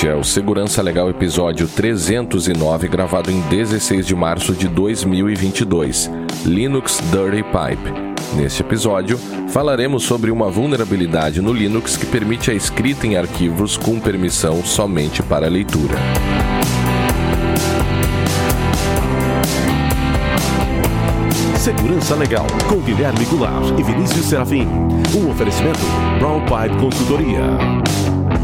Este é o Segurança Legal episódio 309, gravado em 16 de março de 2022. Linux Dirty Pipe. Neste episódio, falaremos sobre uma vulnerabilidade no Linux que permite a escrita em arquivos com permissão somente para leitura. Segurança Legal, com Guilherme Goulart e Vinícius Serafim. Um oferecimento Brown Pipe Consultoria.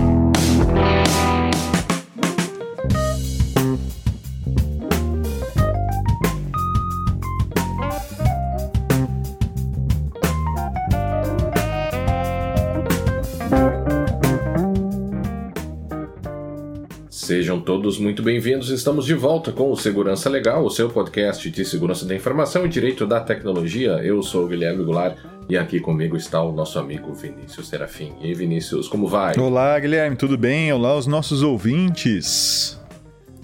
Todos muito bem-vindos. Estamos de volta com o Segurança Legal, o seu podcast de segurança da informação e direito da tecnologia. Eu sou o Guilherme Goulart e aqui comigo está o nosso amigo Vinícius Serafim. E aí, Vinícius, como vai? Olá, Guilherme, tudo bem? Olá, os nossos ouvintes.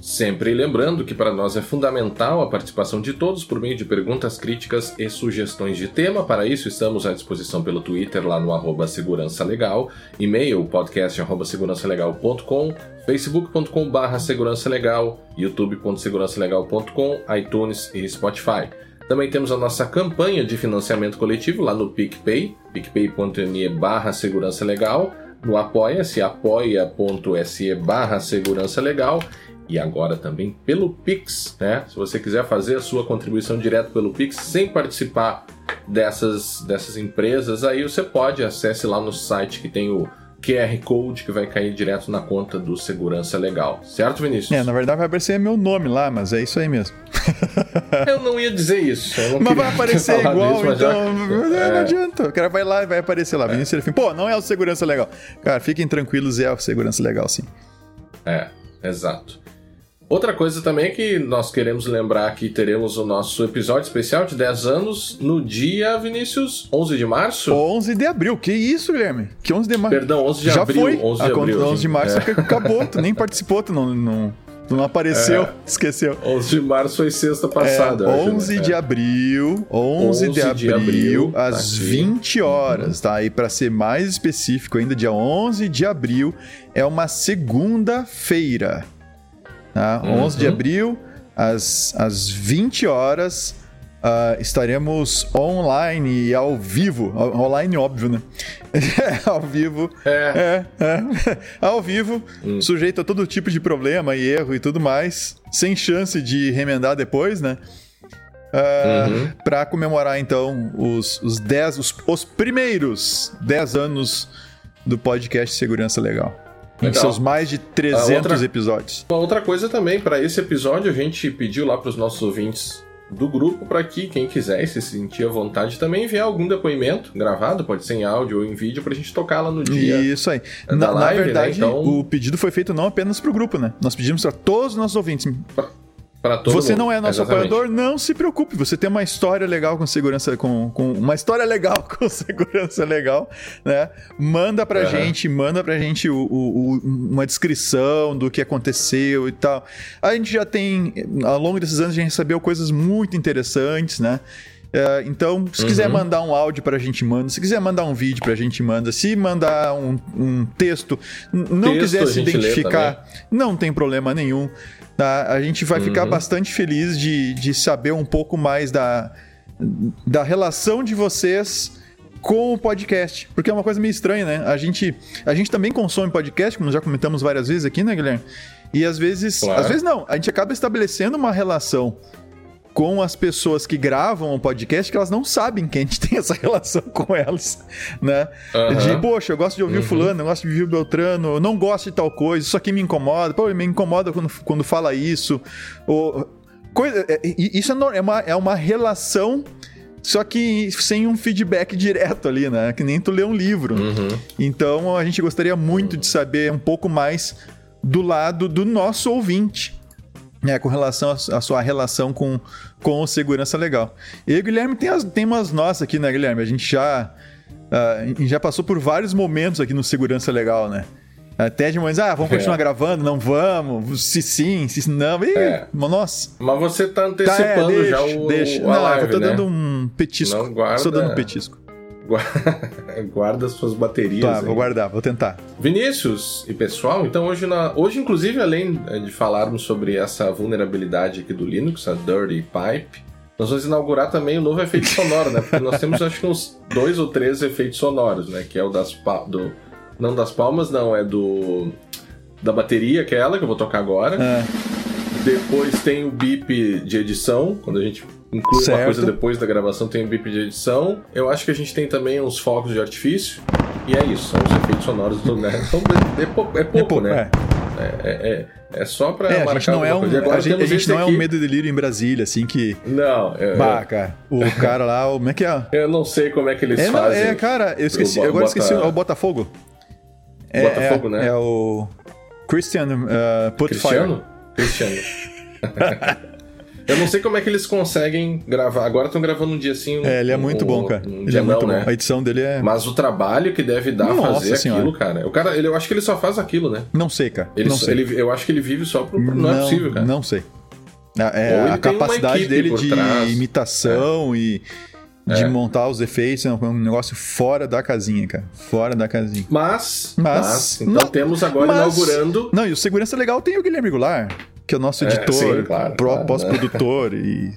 Sempre lembrando que para nós é fundamental a participação de todos por meio de perguntas, críticas e sugestões de tema. Para isso, estamos à disposição pelo Twitter, lá no arroba Segurança Legal, e-mail podcast arroba segurançalegal.com, facebook.com barra segurança legal, youtube.segurançalegal.com, iTunes e Spotify. Também temos a nossa campanha de financiamento coletivo lá no PicPay, picpay.me barra segurança legal, no apoia-se, apoia.se barra segurança legal e agora também pelo Pix, né? Se você quiser fazer a sua contribuição direto pelo Pix sem participar dessas, dessas empresas, aí você pode acesse lá no site que tem o QR Code que vai cair direto na conta do Segurança Legal. Certo, Vinícius? É, na verdade vai aparecer meu nome lá, mas é isso aí mesmo. eu não ia dizer isso. mas vai aparecer igual, disso, então. Já... É... Não adianta. O cara vai lá e vai aparecer lá. É. Vinícius Serafim. Pô, não é o Segurança Legal. Cara, fiquem tranquilos, é o Segurança Legal, sim. É, exato. Outra coisa também é que nós queremos lembrar que teremos o nosso episódio especial de 10 anos no dia, Vinícius, 11 de março? 11 de abril. Que isso, Guilherme? Que 11 de março? Perdão, 11 de Já abril. Foi. 11 de a abril. 11 de março é. acabou, tu nem participou, tu não, não, tu não apareceu, é. esqueceu. 11 de março foi sexta passada. É, 11 acho, de é. abril, 11, 11 de, abril, de abril, às tá 20 horas, tá? E para ser mais específico ainda, dia 11 de abril é uma segunda-feira. Tá? Uhum. 11 de abril, às, às 20 horas, uh, estaremos online e ao vivo. Online, óbvio, né? ao vivo. É. é, é. ao vivo, hum. sujeito a todo tipo de problema e erro e tudo mais, sem chance de remendar depois, né? Uh, uhum. Para comemorar então os, os, dez, os, os primeiros 10 anos do podcast Segurança Legal. Legal. Em seus mais de 300 outra, episódios. Uma outra coisa também, para esse episódio a gente pediu lá para os nossos ouvintes do grupo para que quem quiser se sentir à vontade também enviar algum depoimento gravado, pode ser em áudio ou em vídeo, para a gente tocar lá no dia. Isso aí. Na, live, na, né? verdade, né? então... o pedido foi feito não apenas para o grupo, né? Nós pedimos para todos os nossos ouvintes. Pra você mundo. não é nosso Exatamente. apoiador, não se preocupe. Você tem uma história legal com segurança, com, com uma história legal com segurança legal, né? Manda pra uhum. gente, manda pra gente o, o, o, uma descrição do que aconteceu e tal. A gente já tem, ao longo desses anos, a gente recebeu coisas muito interessantes, né? Uh, então, se uhum. quiser mandar um áudio pra gente, manda. Se quiser mandar um vídeo pra gente, manda. Se mandar um, um texto, não texto quiser se identificar, não tem problema nenhum. Tá? A gente vai uhum. ficar bastante feliz de, de saber um pouco mais da, da relação de vocês com o podcast. Porque é uma coisa meio estranha, né? A gente, a gente também consome podcast, como já comentamos várias vezes aqui, né, Guilherme? E às vezes. Claro. Às vezes não, a gente acaba estabelecendo uma relação com as pessoas que gravam o podcast que elas não sabem que a gente tem essa relação com elas, né? Uhum. De, poxa, eu gosto de ouvir uhum. fulano, eu gosto de ouvir o Beltrano, eu não gosto de tal coisa, isso aqui me incomoda, pô, me incomoda quando, quando fala isso. Ou, coisa, é, isso é, é, uma, é uma relação só que sem um feedback direto ali, né? Que nem tu lê um livro. Uhum. Então a gente gostaria muito de saber um pouco mais do lado do nosso ouvinte é, com relação à sua relação com, com o segurança legal. E o Guilherme tem, as, tem umas nossas aqui, né, Guilherme? A gente já, uh, já passou por vários momentos aqui no Segurança Legal, né? Até de momentos, ah, vamos continuar é. gravando? Não vamos? Se sim, se não. Ih, é. nossa. Mas você tá antecipando tá, é, deixa, já o. Deixa. O não, live, eu tô né? dando um petisco. Não guarda. Estou dando um petisco. Guarda suas baterias. Tá, aí. vou guardar, vou tentar. Vinícius e pessoal, então hoje, na, hoje inclusive, além eh, de falarmos sobre essa vulnerabilidade aqui do Linux, a Dirty Pipe, nós vamos inaugurar também o um novo efeito sonoro, né? Porque nós temos acho que uns dois ou três efeitos sonoros, né? Que é o das do não das palmas, não, é do da bateria, aquela que eu vou tocar agora. É. Depois tem o bip de edição, quando a gente inclui Certo. uma coisa depois da gravação, tem o bip de edição. Eu acho que a gente tem também uns fogos de artifício. E é isso, são os efeitos sonoros do né? Então, é, é pouco, é pouco, É pouco, né? é. É, é, é, é só pra É, a gente não é um, a gente, a gente não é um aqui. medo e delírio em Brasília, assim, que... Não, é- Bah, cara, o cara lá, como é que é? eu não sei como é que eles É, não, fazem. é, cara, eu esqueci, O eu agora Bota- esqueci, é o Botafogo. É, Botafogo, é, né? É o Christian uh, Putfire. Cristiano? Cristiano. Eu não sei como é que eles conseguem gravar. Agora estão gravando um dia assim. É, ele é um- muito um- bom, cara. um Ele é muito não, bom. né? A edição dele é... Mas o trabalho que deve dar Nossa fazer Senhora. aquilo, cara. O cara, ele, eu acho que ele só faz aquilo, né? Não sei, cara. Ele, não sei. ele- eu acho que ele vive só pro. Não, é possível, cara. Não sei. A, é, ele a capacidade dele de trás. imitação e de É. montar os efeitos é um negócio fora da casinha, cara. Fora da casinha. Mas, Mas- mas, então não- temos agora mas- inaugurando. Não, e o Segurança Legal tem o Guilherme Goulart, que é o nosso É, editor, sim, claro, claro, pós-produtor e...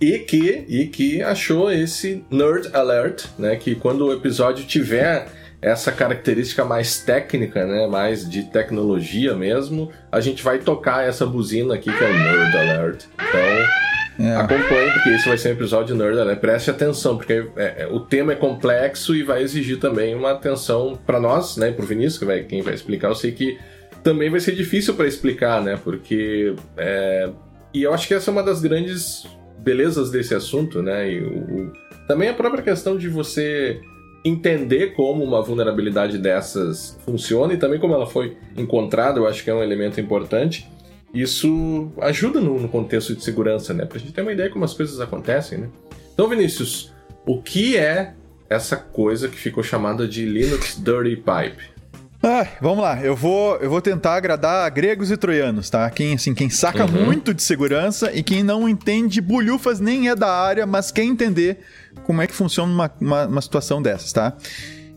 E que, e que achou esse Nerd Alert, né? Que quando o episódio tiver essa característica mais técnica, né? Mais de tecnologia mesmo, a gente vai tocar essa buzina aqui que é o Nerd Alert. Então, É. acompanhe, porque esse vai ser um episódio Nerd Alert. Preste atenção, porque é, é, o tema é complexo e vai exigir também uma atenção para nós, né? Pro Vinícius, que vai, quem vai explicar, eu sei que também vai ser difícil para explicar, né? Porque. é, E eu acho que essa é uma das grandes belezas desse assunto, né? E o, também a própria questão de você entender como uma vulnerabilidade dessas funciona e também como ela foi encontrada, eu acho que é um elemento importante. Isso ajuda no, no contexto de segurança, né? Pra gente ter uma ideia como as coisas acontecem, né? Então, Vinícius, o que é essa coisa que ficou chamada de Linux Dirty Pipe? Ah, vamos lá, eu vou, eu vou tentar agradar gregos e troianos, tá? Quem, assim, quem saca Uhum. muito de segurança e quem não entende bulhufas nem é da área, mas quer entender como é que funciona uma, uma, uma situação dessas, tá?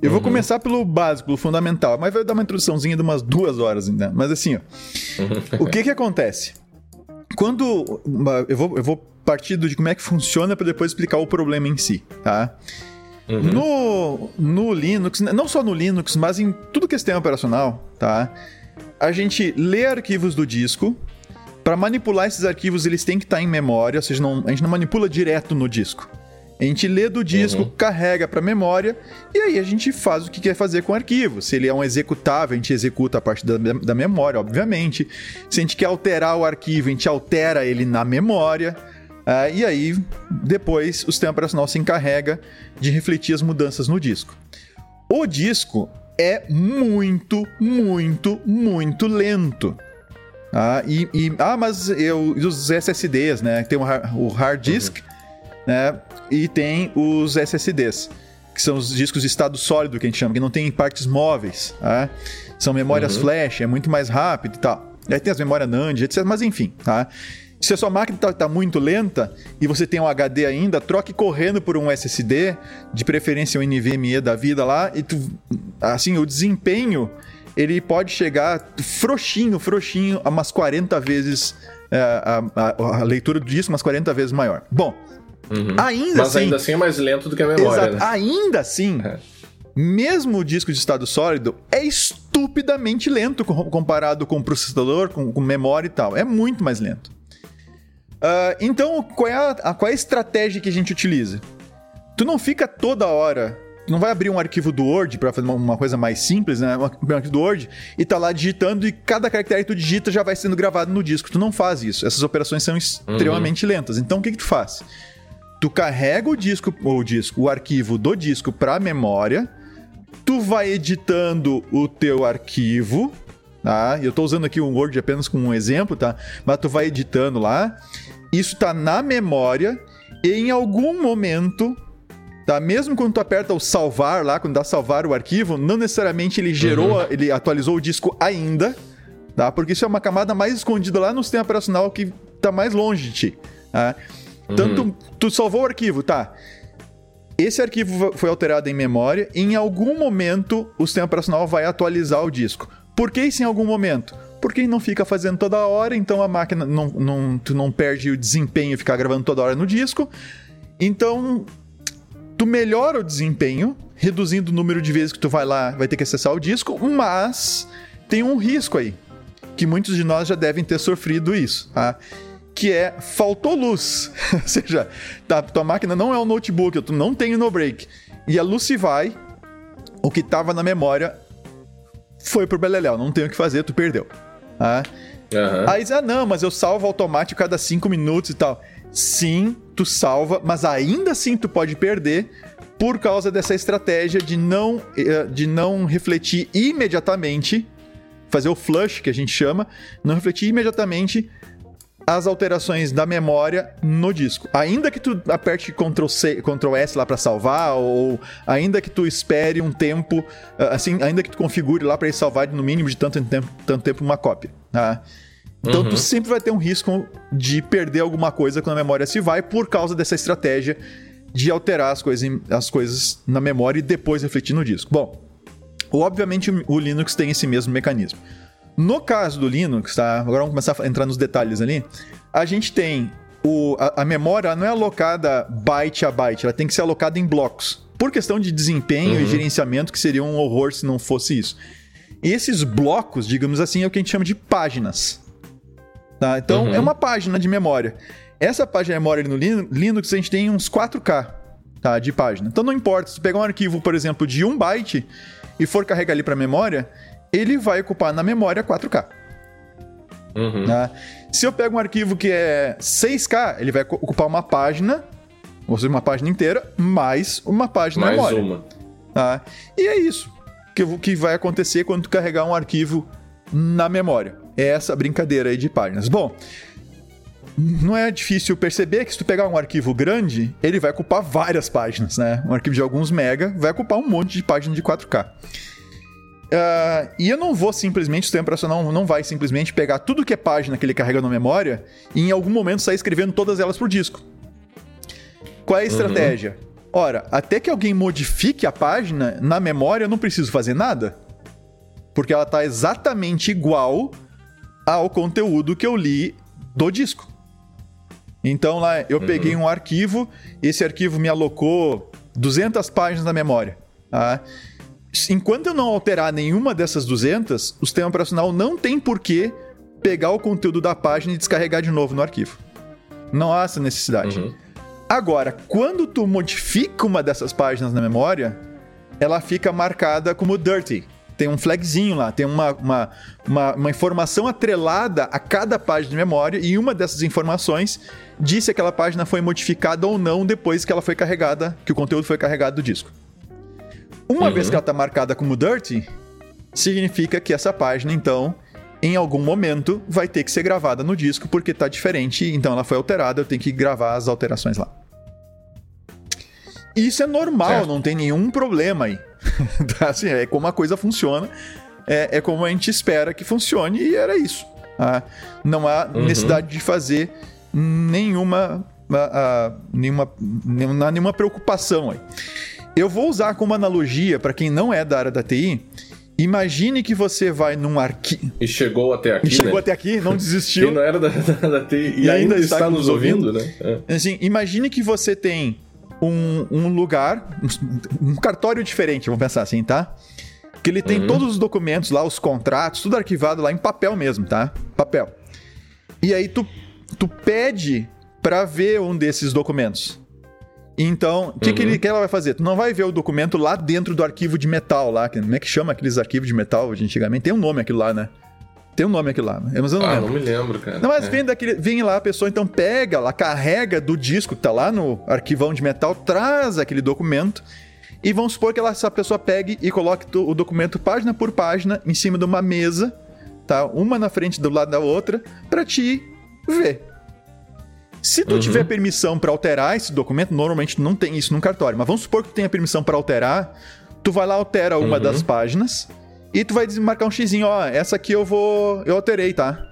Eu vou começar pelo básico, pelo fundamental, mas vai dar uma introduçãozinha de umas duas horas, né? Mas assim, ó, o que que acontece? Quando eu vou, eu vou partir de como é que funciona para depois explicar o problema em si, tá? No, no Linux, não só no Linux, mas em tudo que é sistema operacional, tá? A gente lê arquivos do disco. Para manipular esses arquivos, eles têm que estar em memória, ou seja, não- a gente não manipula direto no disco. A gente lê do disco, carrega para memória e aí a gente faz o que quer fazer com o arquivo. Se ele é um executável, a gente executa a parte da, da memória, obviamente. Se a gente quer alterar o arquivo, a gente altera ele na memória. Ah, e aí, depois, o sistema operacional se encarrega de refletir as mudanças no disco. O disco é muito, muito, muito lento. Ah, e, e- ah mas eu, os SSDs, né? Tem o, har- o hard disk, né? E tem os SSDs, que são os discos de estado sólido que a gente chama, que não tem partes móveis. tá? São memórias flash, é muito mais rápido e tal. Aí tem as memórias NAND, etc. Mas enfim, tá? Se a sua máquina está muito lenta e você tem um HD ainda, troque correndo por um SSD, de preferência um NVMe da vida lá, e tu, assim, o desempenho ele pode chegar frouxinho, frouxinho, a umas 40 vezes é, a, a- a leitura do disco, umas 40 vezes maior. Bom, ainda Mas assim. ainda assim é mais lento do que a memória, Exato. né? Ainda assim, É. mesmo o disco de estado sólido é estupidamente lento com- comparado com o processador, com, com memória e tal. É muito mais lento. Ah, então, qual é, a, qual é a estratégia que a gente utiliza? Tu não fica toda hora. Tu não vai abrir um arquivo do Word para fazer uma, coisa mais simples, né? Um arquivo do Word e tá lá digitando e cada caractere que tu digita já vai sendo gravado no disco. Tu não faz isso. Essas operações são extremamente lentas. Então, o que, que tu faz? Tu carrega o disco, o disco, o arquivo do disco para memória, tu vai editando o teu arquivo, tá? Eu tô usando aqui o Word apenas como um exemplo, tá? Mas tu vai editando lá, isso tá na memória e em algum momento, tá? Mesmo quando tu aperta o salvar lá, quando dá salvar o arquivo, não necessariamente ele gerou, ele atualizou o disco ainda, tá? Porque isso é uma camada mais escondida lá no sistema operacional que tá mais longe de ti, tá? Tanto tu salvou o arquivo, tá? Esse arquivo foi alterado em memória. E em algum momento, o sistema operacional vai atualizar o disco. Por que isso em algum momento? Porque não fica fazendo toda hora, então a máquina não, não, tu não perde o desempenho ficar gravando toda hora no disco. Então, tu melhora o desempenho, reduzindo o número de vezes que tu vai lá, vai ter que acessar o disco, mas tem um risco aí, que muitos de nós já devem ter sofrido isso, tá? Que é faltou luz. Ou seja, tá, tua máquina não é um notebook, tu não tem no break. E a luz se vai, o que estava na memória foi pro Beleléu, não tem o que fazer, tu perdeu. Tá? Uhum. Aí diz, ah, não, mas eu salvo automático cada 5 minutos e tal. Sim, tu salva, mas ainda assim tu pode perder por causa dessa estratégia de não, eh, de não refletir imediatamente, fazer o flush que a gente chama, não refletir imediatamente as alterações da memória no disco. Ainda que tu aperte Ctrl, C, Ctrl S lá para salvar, ou ainda que tu espere um tempo, eh, assim, ainda que tu configure lá para ele salvar no mínimo de tanto tempo, tanto tempo uma cópia. Tá? Então uhum. tu sempre vai ter um risco de perder alguma coisa quando a memória se vai por causa dessa estratégia de alterar as coisas, as coisas na memória e depois refletir no disco. Bom, obviamente o Linux tem esse mesmo mecanismo. No caso do Linux, tá? Agora vamos começar a entrar nos detalhes ali. A gente tem o, a, a memória não é alocada byte a byte, ela tem que ser alocada em blocos. Por questão de desempenho uhum. e gerenciamento, que seria um horror se não fosse isso. E esses blocos, digamos assim, é o que a gente chama de páginas. Tá? Então, uhum. é uma página de memória. Essa página de memória no Linux, a gente tem uns 4K tá, de página. Então, não importa. Se pegar um arquivo, por exemplo, de 1 byte e for carregar ali para memória, ele vai ocupar na memória 4K. Uhum. Tá? Se eu pego um arquivo que é 6K, ele vai ocupar uma página, ou seja, uma página inteira, mais uma página mais memória. uma. Tá? E é isso que, que vai acontecer quando tu carregar um arquivo na memória. É essa brincadeira aí de páginas. Bom, não é difícil perceber que se tu pegar um arquivo grande, ele vai ocupar várias páginas, né? Um arquivo de alguns mega vai ocupar um monte de páginas de 4K. Uh, ah, e eu não vou simplesmente, o sistema operacional não vai simplesmente pegar tudo que é página que ele carrega na memória e em algum momento sair escrevendo todas elas por disco. Qual é a uhum. estratégia? Uhum. Ora, até que alguém modifique a página, na memória eu não preciso fazer nada. Porque ela está exatamente igual ao conteúdo que eu li do disco. Então lá eu uhum. peguei um arquivo, esse arquivo me alocou 200 páginas na memória. Tá? Enquanto eu não alterar nenhuma dessas 200, o sistema operacional não tem por que pegar o conteúdo da página e descarregar de novo no arquivo. Não há essa necessidade. Uhum. Agora, quando tu modifica uma dessas páginas na memória, ela fica marcada como dirty tem um flagzinho lá, tem uma, uma, uma, uma, informação atrelada a cada página de memória e uma dessas informações diz se aquela página foi modificada ou não depois que ela foi carregada, que o conteúdo foi carregado do disco. Uma uhum. vez que ela está marcada como dirty, significa que essa página, então, em algum momento vai ter que ser gravada no disco porque está diferente, então ela foi alterada, eu tenho que gravar as alterações lá. Isso é normal, certo. não tem nenhum problema aí. Tá, assim, é como a coisa funciona, é, é, como a gente espera que funcione e era isso. Tá? Não há uhum. necessidade de fazer nenhuma, uh, uh, nenhuma, nenhuma, nenhuma preocupação aí. Eu vou usar como analogia para quem não é da área da TI. Imagine que você vai num arquivo. E chegou até aqui. E chegou né? até aqui, não desistiu. e não era da, da, da TI e, e ainda, ainda, está, está nos ouvindo, ouvindo né? É. Assim, imagine que você tem um, um lugar, um, um cartório diferente, vamos pensar assim, tá? Que ele tem uhum. todos os documentos lá, os contratos, tudo arquivado lá em papel mesmo, tá? Papel. E aí tu, tu pede para ver um desses documentos. Então, o que, uhum. que, ele, que ela vai fazer? Tu não vai ver o documento lá dentro do arquivo de metal lá. Como é que chama aqueles arquivos de metal de antigamente? Tem um nome aquilo lá, né? Tem um nome aquilo lá, mas eu não ah, lembro. não me lembro, cara. Não, mas é. vem, daquele, vem lá a pessoa, então pega lá, carrega do disco que tá lá no arquivão de metal, traz aquele documento e vamos supor que ela, essa pessoa pegue e coloque o documento página por página em cima de uma mesa, tá? Uma na frente do lado da outra, para te ver. Se tu uhum. tiver permissão para alterar esse documento, normalmente não tem isso no cartório, mas vamos supor que tu tenha permissão para alterar, tu vai lá altera uma uhum. das páginas e tu vai marcar um xizinho, ó, essa aqui eu vou. Eu alterei, tá?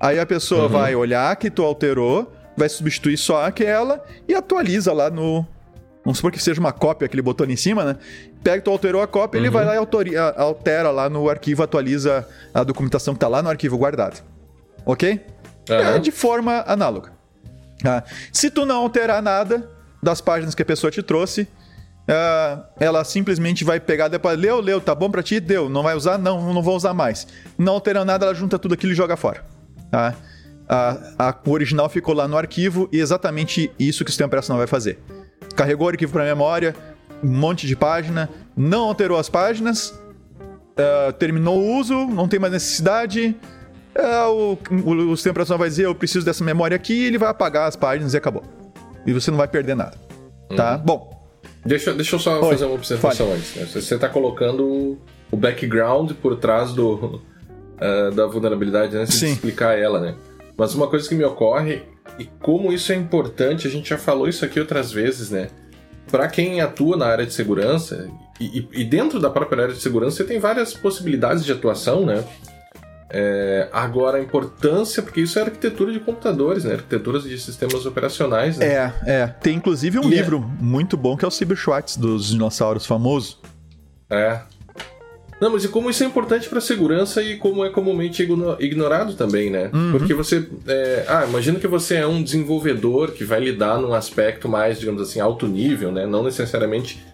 Aí a pessoa uhum. vai olhar que tu alterou, vai substituir só aquela e atualiza lá no, vamos supor que seja uma cópia que ele botou ali em cima, né? Pega, tu alterou a cópia, ele vai lá e autori- a- altera lá no arquivo, atualiza a documentação que tá lá no arquivo guardado. Ok? É de forma análoga. Ah, se tu não alterar nada das páginas que a pessoa te trouxe, ah, ela simplesmente vai pegar depois, leu, leu, tá bom pra ti? Deu. Não vai usar? Não, não vou usar mais. Não alterando nada, ela junta tudo aquilo e joga fora. Tá? A- a- o original ficou lá no arquivo e exatamente isso que o sistema operacional vai fazer. Carregou o arquivo para memória, um monte de página, não alterou as páginas, ah, terminou o uso, não tem mais necessidade. Ah, o, o, o sistema operacional vai dizer: Eu preciso dessa memória aqui, e ele vai apagar as páginas e acabou. E você não vai perder nada. Tá? Bom, Deixa, deixa eu só Oi, fazer uma observação antes. né? Você está colocando o background por trás do, eh, da vulnerabilidade antes Sim. de explicar ela, né? Mas uma coisa que me ocorre, e como isso é importante, a gente já falou isso aqui outras vezes, né? Para quem atua na área de segurança, e, e- e dentro da própria área de segurança, você tem várias possibilidades de atuação, né? É, agora, a importância, porque isso é arquitetura de computadores, né? Arquiteturas de sistemas operacionais, né? é, é. Tem inclusive um E é- livro muito bom que é o Cyberschwartz dos dinossauros famoso. É. Não, mas e como isso é importante para segurança e como é comumente igno- ignorado também, né? Porque você. é, ah, imagina que você é um desenvolvedor que vai lidar num aspecto mais, digamos assim, alto nível, né? Não necessariamente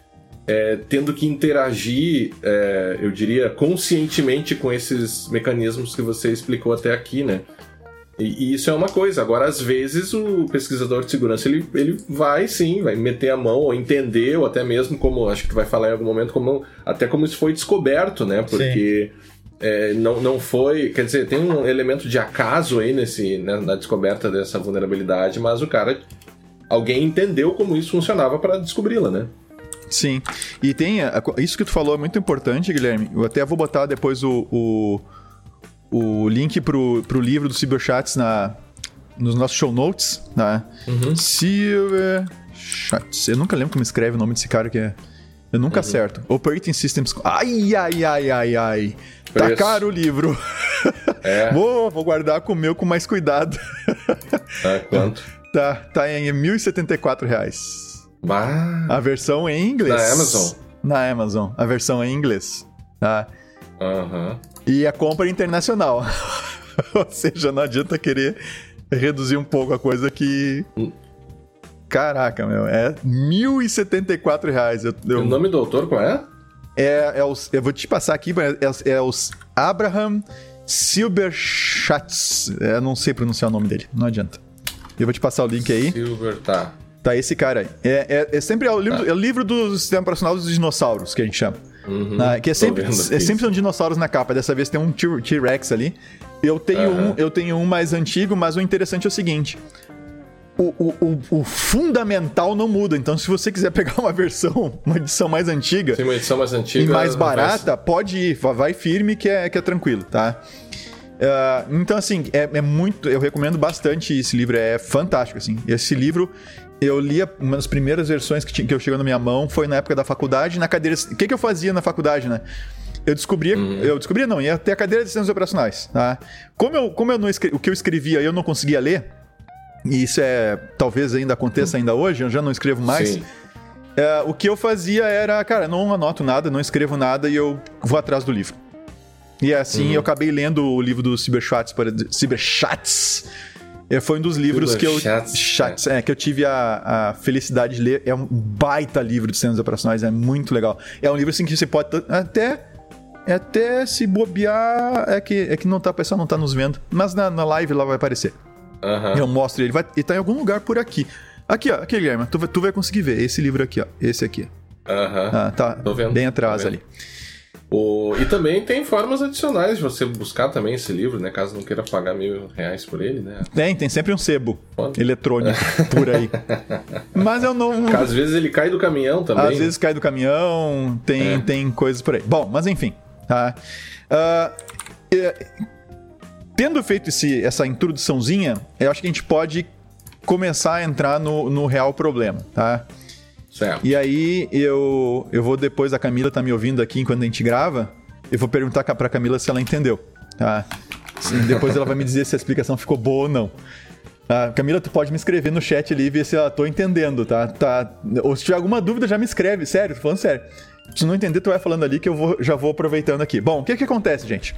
é, tendo que interagir, é, eu diria, conscientemente com esses mecanismos que você explicou até aqui, né? E, e isso é uma coisa. Agora, às vezes, o pesquisador de segurança ele, ele vai sim, vai meter a mão ou entender, ou até mesmo como acho que tu vai falar em algum momento, como até como isso foi descoberto, né? Porque é, não, não foi. Quer dizer, tem um elemento de acaso aí nesse, né, na descoberta dessa vulnerabilidade, mas o cara. Alguém entendeu como isso funcionava para descobri-la, né? Sim. E tem. isso que tu falou é muito importante, Guilherme. Eu até vou botar depois o, o, o link pro, pro livro do Cyberchats na, nos nossos show notes. Né? Cyberchats. Eu nunca lembro como escreve o nome desse cara que é. Eu nunca acerto. Operating Systems. Ai, ai, ai, ai, ai. Tá Preço. caro o livro. É. vou, vou guardar com o meu com mais cuidado. Tá, quanto? tá, tá em 1.074 reais. Bah. A versão em inglês. Na Amazon? Na Amazon. A versão em inglês. Tá? Aham. E a compra internacional. Ou seja, não adianta querer reduzir um pouco a coisa que. Caraca, meu. É 1.074 reais. Eu, eu- O nome do autor qual é? é, é os, eu vou te passar aqui, é, é os Abraham Silberschatz. É, não sei pronunciar o nome dele, não adianta. Eu vou te passar o link aí. Silver, tá. Tá esse cara aí. É, é, é sempre é o livro, Tá. é o livro do sistema operacional dos dinossauros, que a gente chama. Uhum, Ah, que é sempre, é sempre são dinossauros na capa. Dessa vez tem um T-Rex ali. Eu tenho, Aham. um, eu tenho um mais antigo, mas o interessante é o seguinte. O, o, o, o fundamental não muda. Então, se você quiser pegar uma versão, uma edição mais antiga Tem uma edição mais antiga. e mais barata, pode ir. va- Vai firme que é, que é tranquilo, tá? Ah, então, assim, é, é muito. Eu recomendo bastante esse livro, é fantástico, assim. Esse livro, eu li a- uma das primeiras versões que, tinha, que eu chegou na minha mão foi na época da faculdade, na cadeira. O que, que eu fazia na faculdade, né? Eu descobria, eu descobria não, ia ter a cadeira de sistemas operacionais, tá? Como eu, como eu não escre- o que eu escrevia eu não conseguia ler, e isso é talvez ainda aconteça ainda hoje, eu já não escrevo mais. É, o que eu fazia era, cara, não anoto nada, não escrevo nada e eu vou atrás do livro. E assim eu acabei lendo o livro do Cyberchats, por ex- Cyberchats. É, foi um dos livros que eu, Chats, é, que eu tive a, a felicidade de ler. É um baita livro de sistemas operacionais, é muito legal. É um livro assim que você pode até até se bobear, é que, é que não tá, o pessoal não tá nos vendo, mas na, na live lá vai aparecer. Aham. Eu mostro ele, vai, ele tá em algum lugar por aqui. Aqui, ó, aqui, Guilherme, tu, vai- tu vai conseguir ver esse livro aqui, ó, esse aqui. Aham. Ah, tá bem atrás ali. O- E também tem formas adicionais de você buscar também esse livro, né? Caso não queira pagar mil reais por ele, né? Tem, tem sempre um sebo Pode. eletrônico por aí. Mas eu não. Às vezes ele cai do caminhão também. Às vezes cai do caminhão, tem, É. tem coisas por aí. Bom, mas enfim. Tá? É, tendo feito esse, essa introduçãozinha, eu acho que a gente pode começar a entrar no, no real problema, tá? Certo. E aí eu, eu vou depois, a Camila tá me ouvindo aqui enquanto a gente grava, eu vou perguntar pra Camila se ela entendeu, tá? Depois ela vai me dizer se a explicação ficou boa ou não. A Camila, tu pode me escrever no chat ali e ver se eu tô entendendo, tá? tá? Ou se tiver alguma dúvida, já me escreve. Sério, tô falando sério. Se não entender, tu vai falando ali que eu vou, já vou aproveitando aqui. Bom, o que que acontece, gente?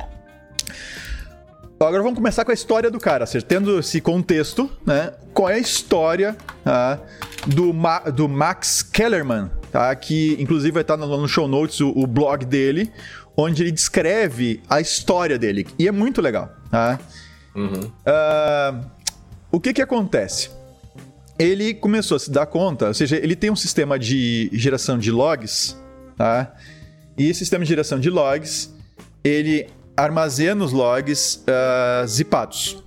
Agora vamos começar com a história do cara, tendo esse contexto, né? Qual é a história tá, do, Ma do Max Kellerman, tá? Que inclusive vai estar no, no show notes o, o, blog dele, onde ele descreve a história dele. E é muito legal, tá? Uhum. Uh, o que que acontece? Ele começou a se dar conta, ou seja, ele tem um sistema de geração de logs, tá? E esse sistema de geração de logs, ele armazena os logs uh, zipados.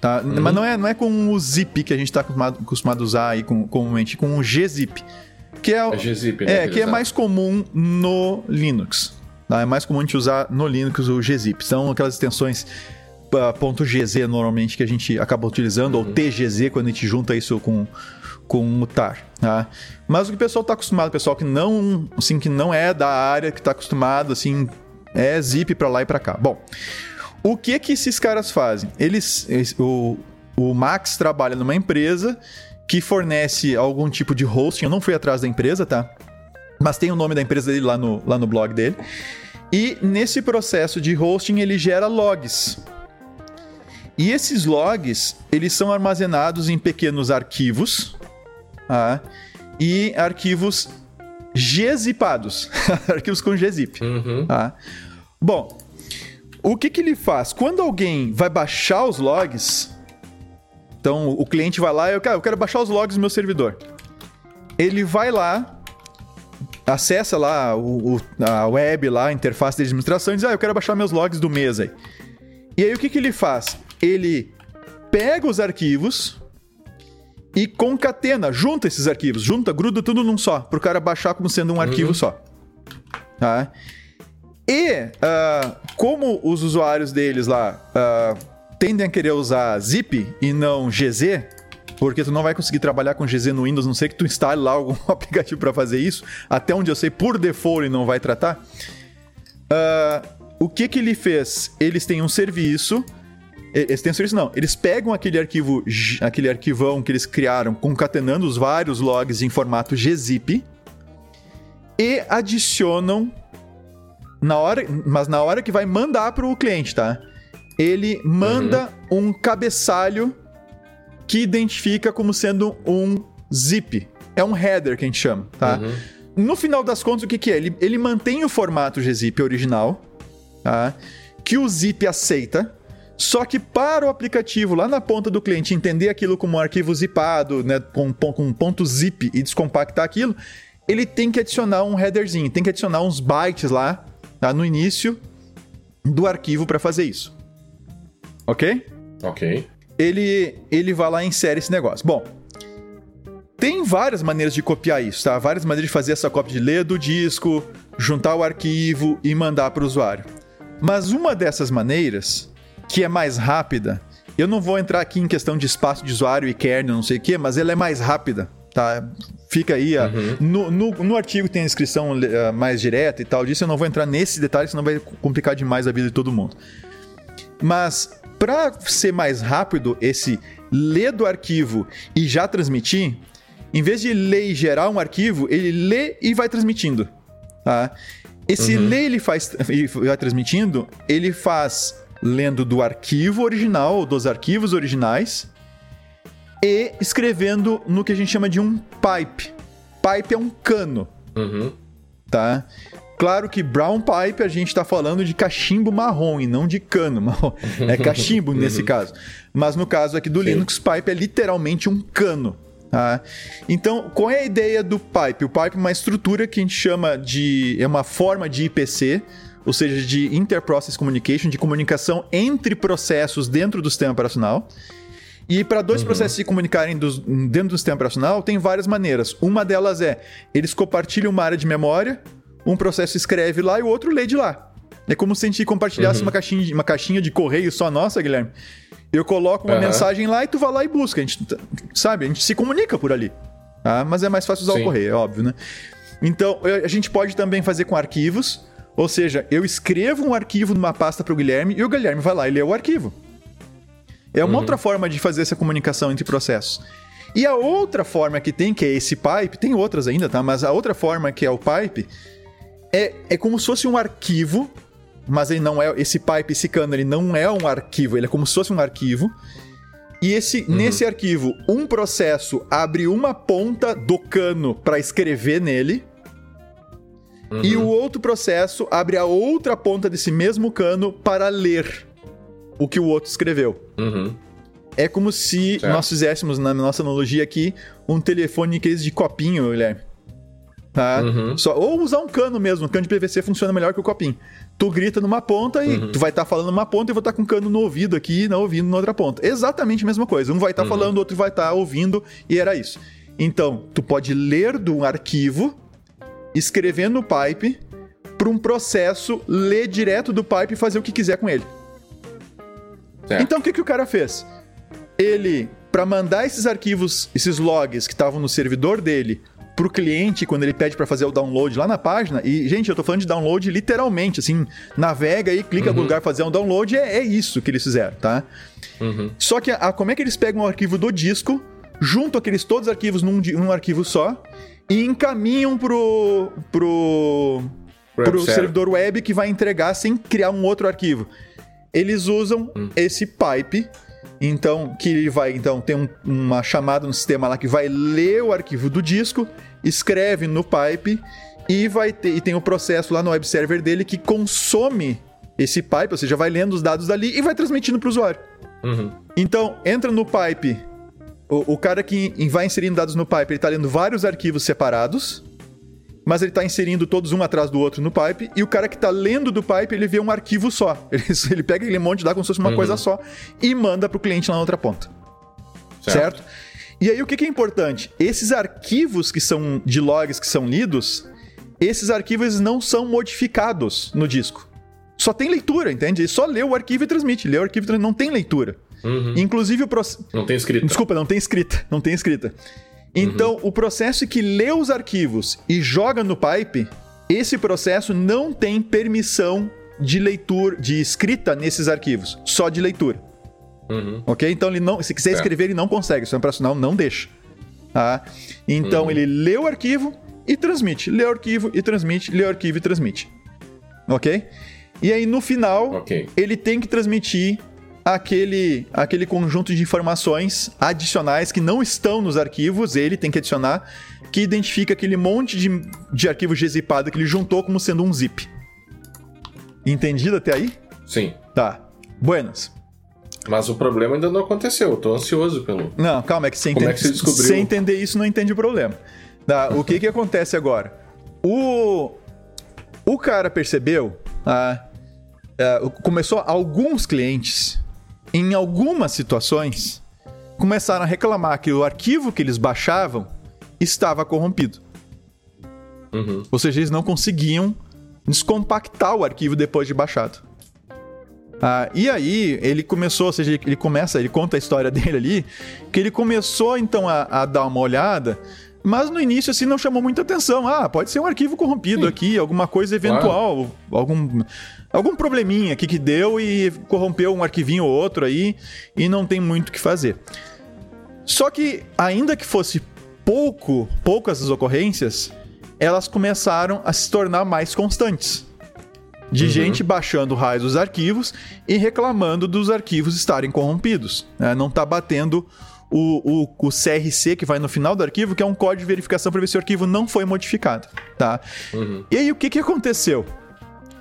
Tá? Uhum. Mas não é, não é com o zip que a gente está acostumado, acostumado a usar aí com, comumente, com o gzip. Que é, é, gzip, né, é que é mais comum no Linux. Tá? É mais comum a gente usar no Linux o gzip. São aquelas extensões .gz normalmente que a gente acaba utilizando, uhum. ou tgz quando a gente junta isso com, com o tar. Tá? Mas o que o pessoal está acostumado, o pessoal que não, assim, que não é da área, que está acostumado assim é zip para lá e para cá. Bom, o que que esses caras fazem? Eles, o, o Max trabalha numa empresa que fornece algum tipo de hosting. Eu não fui atrás da empresa, tá? Mas tem o nome da empresa dele lá no, lá no blog dele. E nesse processo de hosting ele gera logs. E esses logs, eles são armazenados em pequenos arquivos, tá? e arquivos gzipados. Arquivos com gzip. Uhum. Tá? Bom, o que, que ele faz? Quando alguém vai baixar os logs, então o cliente vai lá, eu quero, eu quero baixar os logs do meu servidor. Ele vai lá, acessa lá o, o, a web, lá, a interface de administração e diz: Ah, eu quero baixar meus logs do mês aí. E aí o que, que ele faz? Ele pega os arquivos, e concatena, junta esses arquivos, junta, gruda tudo num só, para o cara baixar como sendo um uhum. arquivo só. Tá? E uh, como os usuários deles lá uh, tendem a querer usar zip e não GZ, porque tu não vai conseguir trabalhar com GZ no Windows, não sei que tu instale lá algum aplicativo para fazer isso, até onde eu sei, por default ele não vai tratar. Uh, o que que ele fez? Eles têm um serviço eles têm serviço não. Eles pegam aquele arquivo, aquele arquivão que eles criaram, concatenando os vários logs em formato gzip e adicionam na hora, mas na hora que vai mandar para o cliente, tá? Ele manda uhum. um cabeçalho que identifica como sendo um zip. É um header que a gente chama, tá? Uhum. No final das contas, o que, que é? Ele, ele mantém o formato gzip original, tá? Que o zip aceita só que para o aplicativo lá na ponta do cliente entender aquilo como um arquivo zipado, né, com, com ponto zip e descompactar aquilo, ele tem que adicionar um headerzinho, tem que adicionar uns bytes lá tá, no início do arquivo para fazer isso. Ok? Ok. Ele, ele vai lá e insere esse negócio. Bom, tem várias maneiras de copiar isso, tá? Várias maneiras de fazer essa cópia de ler do disco, juntar o arquivo e mandar para o usuário. Mas uma dessas maneiras que é mais rápida. Eu não vou entrar aqui em questão de espaço de usuário e kernel, não sei o que, mas ela é mais rápida, tá? Fica aí, uhum. no, no, no, artigo tem a inscrição uh, mais direta e tal disso, eu não vou entrar nesse detalhe, senão vai complicar demais a vida de todo mundo. Mas, para ser mais rápido esse ler do arquivo e já transmitir, em vez de ler e gerar um arquivo, ele lê e vai transmitindo, tá? Esse uhum. ler ele faz e vai transmitindo, ele faz lendo do arquivo original, dos arquivos originais, e escrevendo no que a gente chama de um pipe. Pipe é um cano. Uhum. Tá? Claro que brown pipe a gente está falando de cachimbo marrom e não de cano. É cachimbo nesse uhum. caso. Mas no caso aqui do Sim. Linux, pipe é literalmente um cano. Tá? Então, qual é a ideia do pipe? O pipe é uma estrutura que a gente chama de. é uma forma de IPC ou seja, de interprocess communication, de comunicação entre processos dentro do sistema operacional. E para dois uhum. processos se comunicarem dos, dentro do sistema operacional, tem várias maneiras. Uma delas é eles compartilham uma área de memória, um processo escreve lá e o outro lê de lá. É como se a gente compartilhasse uhum. uma, caixinha, uma caixinha de correio só nossa, Guilherme. Eu coloco uma uhum. mensagem lá e tu vai lá e busca. A gente, sabe, a gente se comunica por ali. Tá? Mas é mais fácil usar Sim. o correio, é óbvio, né? Então, a gente pode também fazer com arquivos. Ou seja, eu escrevo um arquivo numa pasta para o Guilherme e o Guilherme vai lá e lê o arquivo. É uma outra forma de fazer essa comunicação entre processos. E a outra forma que tem, que é esse pipe, tem outras ainda, tá? Mas a outra forma que é o pipe é, é como se fosse um arquivo, mas ele não é. Esse pipe, esse cano, ele não é um arquivo, ele é como se fosse um arquivo. E esse, nesse arquivo, um processo abre uma ponta do cano para escrever nele. E o outro processo abre a outra ponta desse mesmo cano para ler o que o outro escreveu. Uhum. É como se Certo. nós fizéssemos, na nossa analogia aqui, um telefone case de copinho, Guilherme. Tá? Uhum. Só, ou usar um cano mesmo, um cano de PVC funciona melhor que o copinho. Tu grita numa ponta e Uhum. tu vai estar falando numa ponta e eu vou estar com um cano no ouvido aqui e não ouvindo na outra ponta. Exatamente a mesma coisa. Um vai Uhum. estar falando, o outro vai estar ouvindo e era isso. Então, tu pode ler do arquivo, escrever no pipe, para um processo ler direto do pipe e fazer o que quiser com ele. Certo. Então o que, que o cara fez? Ele, para mandar esses arquivos, esses logs que estavam no servidor dele pro cliente quando ele pede para fazer o download lá na página, e gente, eu tô falando de download literalmente, assim, navega aí, clica no lugar fazer um download, é, é isso que eles fizeram, tá? Uhum. Só que a, como é que eles pegam o arquivo do disco, juntam aqueles todos os arquivos num, num arquivo só e encaminham pro pro Pro pro servidor web que vai entregar sem criar um outro arquivo. Eles usam esse pipe, então que ele vai então tem um- uma chamada no sistema lá que vai ler o arquivo do disco, escreve no pipe e vai ter e tem o processo lá no web server dele que consome esse pipe, ou seja, vai lendo os dados dali e vai transmitindo para o usuário. Uhum. Então, entra no pipe. O, o cara que vai inserindo dados no pipe, ele tá lendo vários arquivos separados, mas ele tá inserindo todos um atrás do outro no pipe, e o cara que tá lendo do pipe, ele vê um arquivo só. Ele, ele pega aquele monte de dados como se fosse uma coisa só e manda pro cliente lá na outra ponta. Certo? E aí o que, que é importante? Esses arquivos que são de logs que são lidos, esses arquivos não são modificados no disco. Só tem leitura, entende? Ele só lê o arquivo e transmite. Lê o arquivo e transmite. Não tem leitura. Uhum. Inclusive o processo. Não tem escrita. Desculpa, não tem escrita. Não tem escrita. Então, o processo que lê os arquivos e joga no pipe, esse processo não tem permissão de leitura, de escrita nesses arquivos, só de leitura. Uhum. Ok? Então, ele não, se quiser Certo. escrever, ele não consegue. O sistema operacional não deixa. Tá? Então, ele lê o arquivo e transmite. Lê o arquivo e transmite. Lê o arquivo e transmite. Ok? E aí, no final, Ok. ele tem que transmitir aquele, aquele conjunto de informações adicionais que não estão nos arquivos, ele tem que adicionar, que identifica aquele monte de, de arquivo gzipado que ele juntou como sendo um zip. Entendido até aí? Sim. Tá. Buenas. Mas o problema ainda não aconteceu. Eu tô ansioso pelo. Não, calma, é que você Como entende. é? Sem entender isso, não entende o problema. Tá, o que que acontece agora? O. O cara percebeu. ah, ah, começou. Alguns clientes, em algumas situações, começaram a reclamar que o arquivo que eles baixavam estava corrompido. Uhum. Ou seja, eles não conseguiam descompactar o arquivo depois de baixado. Ah, e aí, ele começou, ou seja, ele começa, ele conta a história dele ali, que ele começou então a, a dar uma olhada, mas no início assim não chamou muita atenção. Ah, pode ser um arquivo corrompido aqui, alguma coisa eventual, algum, algum probleminha aqui que deu e corrompeu um arquivinho ou outro aí, e não tem muito o que fazer. Só que, ainda que fosse pouco, poucas as ocorrências, elas começaram a se tornar mais constantes. De gente baixando raios dos arquivos e reclamando dos arquivos estarem corrompidos. né? Não tá batendo o, o, o CRC que vai no final do arquivo, que é um código de verificação para ver se o arquivo não foi modificado. Tá? Uhum. E aí, o que, que aconteceu?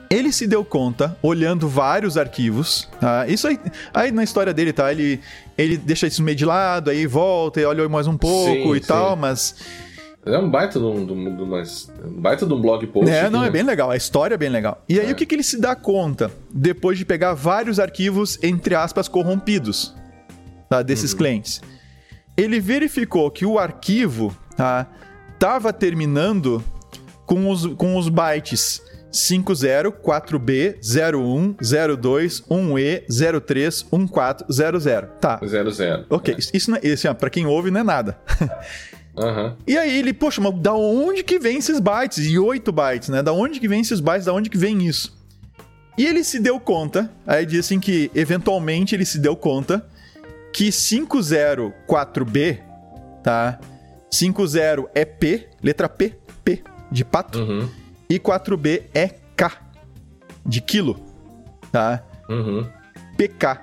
Ele se deu conta, olhando vários arquivos, tá? Isso aí, aí na história dele, tá? Ele, ele deixa isso meio de lado, aí volta e olha mais um pouco Sim, e tal, sim. mas É um baita de um, de um, de um baita de um blog post. É, não, é né? bem legal. A história é bem legal. E aí, É. o que, que ele se dá conta? Depois de pegar vários arquivos, entre aspas, corrompidos tá, desses clientes. Ele verificou que o arquivo tá, tava terminando com os, com os bytes 50, 4B, 01, 02, 1E, 03, 1400. Tá. Zero, zero. Ok, isso- isso, não é, isso, ó, pra quem ouve não é nada. Aham. E aí ele, poxa, mas da onde que vem esses bytes? E 8 bytes, né? Da onde que vem esses bytes? Da onde que vem isso? E ele se deu conta, aí diz assim que eventualmente ele se deu conta que 504B, tá? 50 é P, letra P, P de pato, Uhum. E 4B é K de quilo, tá? Uhum. PK.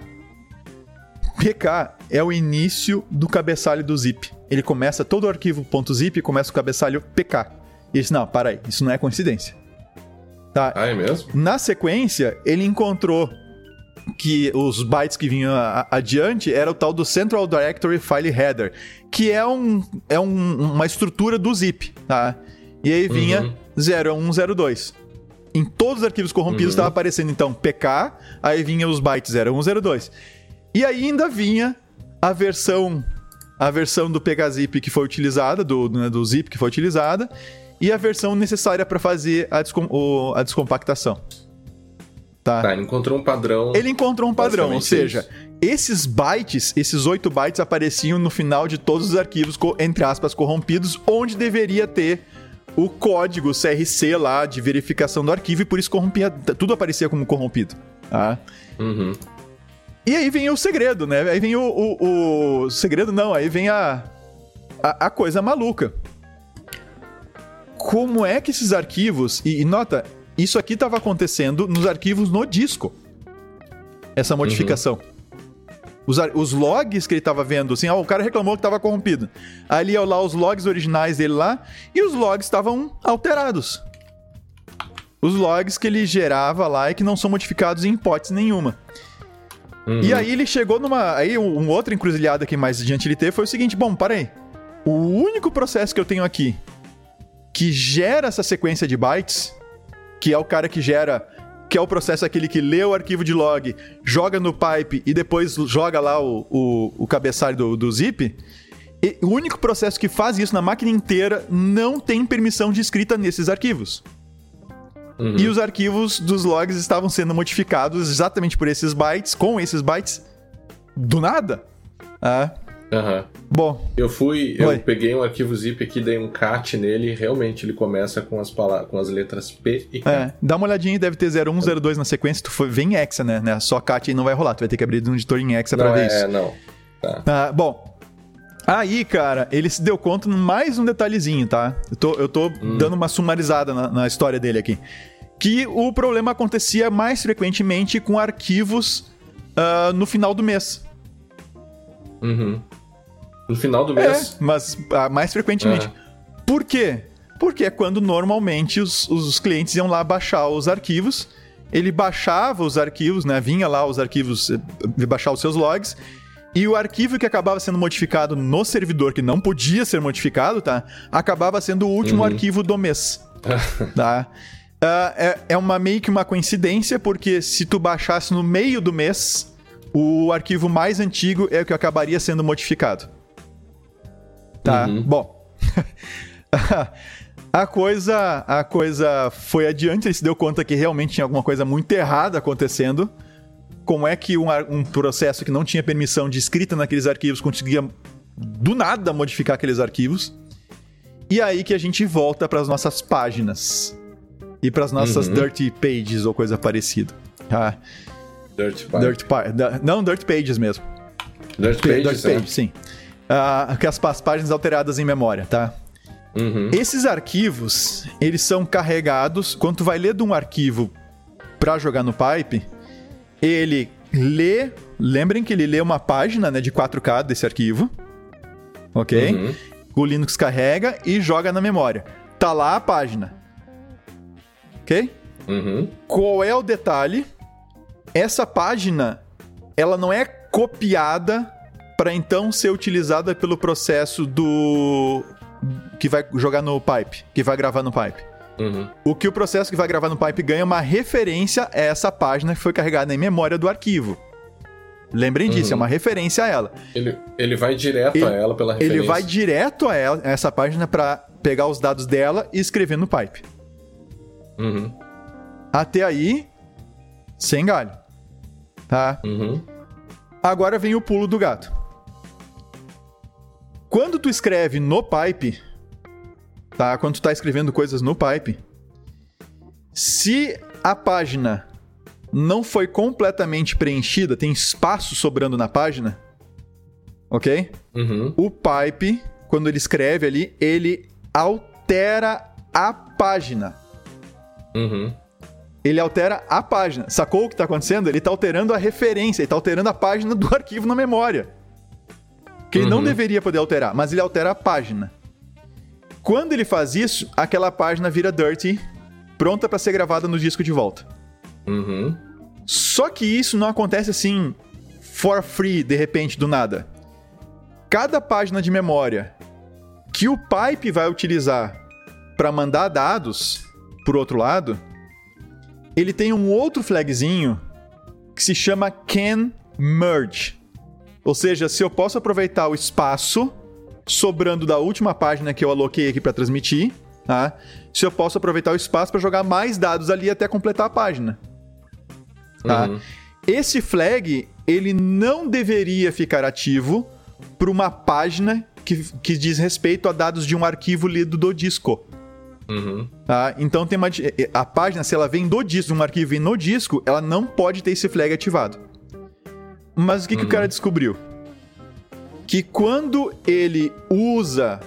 PK é o início do cabeçalho do zip. Ele começa todo o arquivo .zip começa o cabeçalho PK. E ele disse, não, para aí, isso não é coincidência. Tá? Ah, é mesmo? Na sequência, ele encontrou que os bytes que vinham adiante era o tal do Central Directory File Header, que é, um, é um- uma estrutura do zip, tá? E aí vinha Uhum. 0102. Em todos os arquivos corrompidos estava aparecendo então PK, aí vinha os bytes 0102. E ainda vinha a versão a versão do PKZip que foi utilizada, do, né, do zip que foi utilizada, e a versão necessária para fazer a, descom- o- a descompactação. Tá? Tá, ele encontrou um padrão. Ele encontrou um padrão, ou Basicamente seja, esses bytes, esses 8 bytes apareciam no final de todos os arquivos, entre aspas, corrompidos, onde deveria ter o código CRC lá de verificação do arquivo e por isso corrompia, tudo aparecia como corrompido. Tá? Uhum. E aí vem o segredo, né? Aí vem o, o, o- segredo, não, aí vem a, a, a coisa maluca. Como é que esses arquivos. E, e nota, isso aqui estava acontecendo nos arquivos no disco. Essa modificação. Os, os logs que ele estava vendo, assim, ó, o cara reclamou que estava corrompido. Ali ia lá os logs originais dele lá, e os logs estavam alterados. Os logs que ele gerava lá e que não são modificados em hipótese nenhuma. Uhum. E aí ele chegou numa. Aí um um outro encruzilhada que mais adiante ele teve foi o seguinte: bom, para aí. O único processo que eu tenho aqui que gera essa sequência de bytes, que é o cara que gera. Que é o processo aquele que lê o arquivo de log, joga no pipe e depois joga lá o, o, o cabeçalho do, do zip. e o único processo que faz isso na máquina inteira não tem permissão de escrita nesses arquivos. Uhum. E os arquivos dos logs estavam sendo modificados exatamente por esses bytes, com esses bytes, do nada. Ah, Aham. bom, Eu fui, eu Oi. peguei um arquivo zip aqui, dei um cat nele e realmente ele começa com as, pala- com as letras P e K. é, dá uma olhadinha, deve ter 0102 na sequência, tu for, vem em Hexa, né? né? Só CAT aí não vai rolar, tu vai ter que abrir um editor em Hexa pra não, ver é, isso. não. Tá. Ah, bom, aí, cara, ele se deu conta de mais um detalhezinho, tá? Eu tô, eu tô dando uma sumarizada na, na história dele aqui. Que o problema acontecia mais frequentemente com arquivos ah, no final do mês. Uhum. No final do mês. É, mas ah, mais frequentemente. É. Por quê? Porque é quando normalmente os, os clientes iam lá baixar os arquivos. Ele baixava os arquivos, né? Vinha lá os arquivos, eh, baixar os seus logs. E o arquivo que acabava sendo modificado no servidor, que não podia ser modificado, tá? Acabava sendo o último Uhum. arquivo do mês. tá? Ah, é, é uma meio que uma coincidência, porque se tu baixasse no meio do mês, o arquivo mais antigo é o que acabaria sendo modificado. Tá? Uhum. Bom. a coisa, a coisa foi adiante, ele se deu conta que realmente tinha alguma coisa muito errada acontecendo. Como é que um, um processo que não tinha permissão de escrita naqueles arquivos conseguia do nada modificar aqueles arquivos? E aí que a gente volta para as nossas páginas e para as nossas Uhum. dirty pages ou coisa parecida. Tá? Dirt. Dirt pa- não, dirt pages mesmo. Dirt Dirt Pages, né? sim. Ah, que as pa- páginas alteradas em memória, tá? Uhum. Esses arquivos, eles são carregados. Quando tu vai ler de um arquivo pra jogar no pipe, ele lê. Lembrem que ele lê uma página né, de 4K desse arquivo. Ok? Uhum. O Linux carrega e joga na memória. Tá lá a página. Ok? Uhum. Qual é o detalhe? Essa página, ela não é copiada para então ser utilizada pelo processo do que vai jogar no pipe, que vai gravar no pipe. Uhum. O que o processo que vai gravar no pipe ganha é uma referência a essa página que foi carregada em memória do arquivo. Lembrem disso, é Uhum. uma referência a ela. Ele, ele vai direto Ele- a ela pela referência. Ele vai direto a, ela, a essa página para pegar os dados dela e escrever no pipe. Uhum. Até aí, sem galho. Tá? Uhum. Agora vem o pulo do gato. Quando tu escreve no pipe, tá? Quando tu tá escrevendo coisas no pipe, se a página não foi completamente preenchida, tem espaço sobrando na página, ok? Uhum. O pipe, quando ele escreve ali, ele altera a página. Uhum. Ele altera a página. Sacou o que está acontecendo? Ele está alterando a referência, ele está alterando a página do arquivo na memória. Que ele não Uhum. deveria poder alterar, mas ele altera a página. Quando ele faz isso, aquela página vira dirty, pronta para ser gravada no disco de volta. Uhum. Só que isso não acontece assim for free, de repente, do nada. Cada página de memória que o pipe vai utilizar para mandar dados por outro lado, ele tem um outro flagzinho que se chama can merge. Ou seja, se eu posso aproveitar o espaço sobrando da última página que eu aloquei aqui para transmitir, tá? Se eu posso aproveitar o espaço para jogar mais dados ali até completar a página. Tá? Uhum. Esse flag, ele não deveria ficar ativo para uma página que, que diz respeito a dados de um arquivo lido do disco. Uhum. Tá? Então tem uma, a página, se ela vem do disco, um arquivo vem no disco, ela não pode ter esse flag ativado. Mas o que, que o cara descobriu? Que quando ele usa.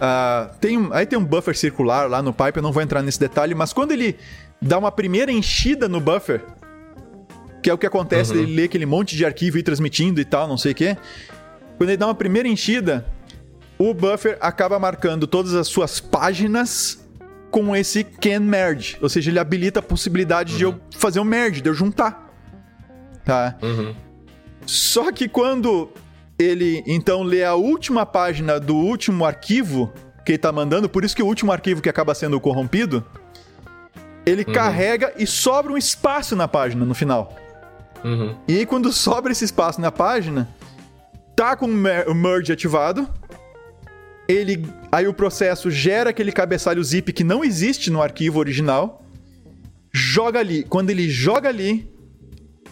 ah, tem, um- aí tem um buffer circular lá no pipe, eu não vou entrar nesse detalhe, mas quando ele dá uma primeira enchida no buffer, que é o que acontece, ele lê aquele monte de arquivo e ir transmitindo e tal, não sei o quê. Quando ele dá uma primeira enchida, o buffer acaba marcando todas as suas páginas com esse can merge. Ou seja, ele habilita a possibilidade de eu fazer um merge, de eu juntar. Tá? Uhum. Só que quando ele então lê a última página do último arquivo que ele tá mandando, por isso que o último arquivo que acaba sendo corrompido, ele carrega e sobra um espaço na página no final. Uhum. E aí, quando sobra esse espaço na página, tá com o merge ativado. Ele, aí o processo gera aquele cabeçalho zip que não existe no arquivo original. Joga ali. Quando ele joga ali,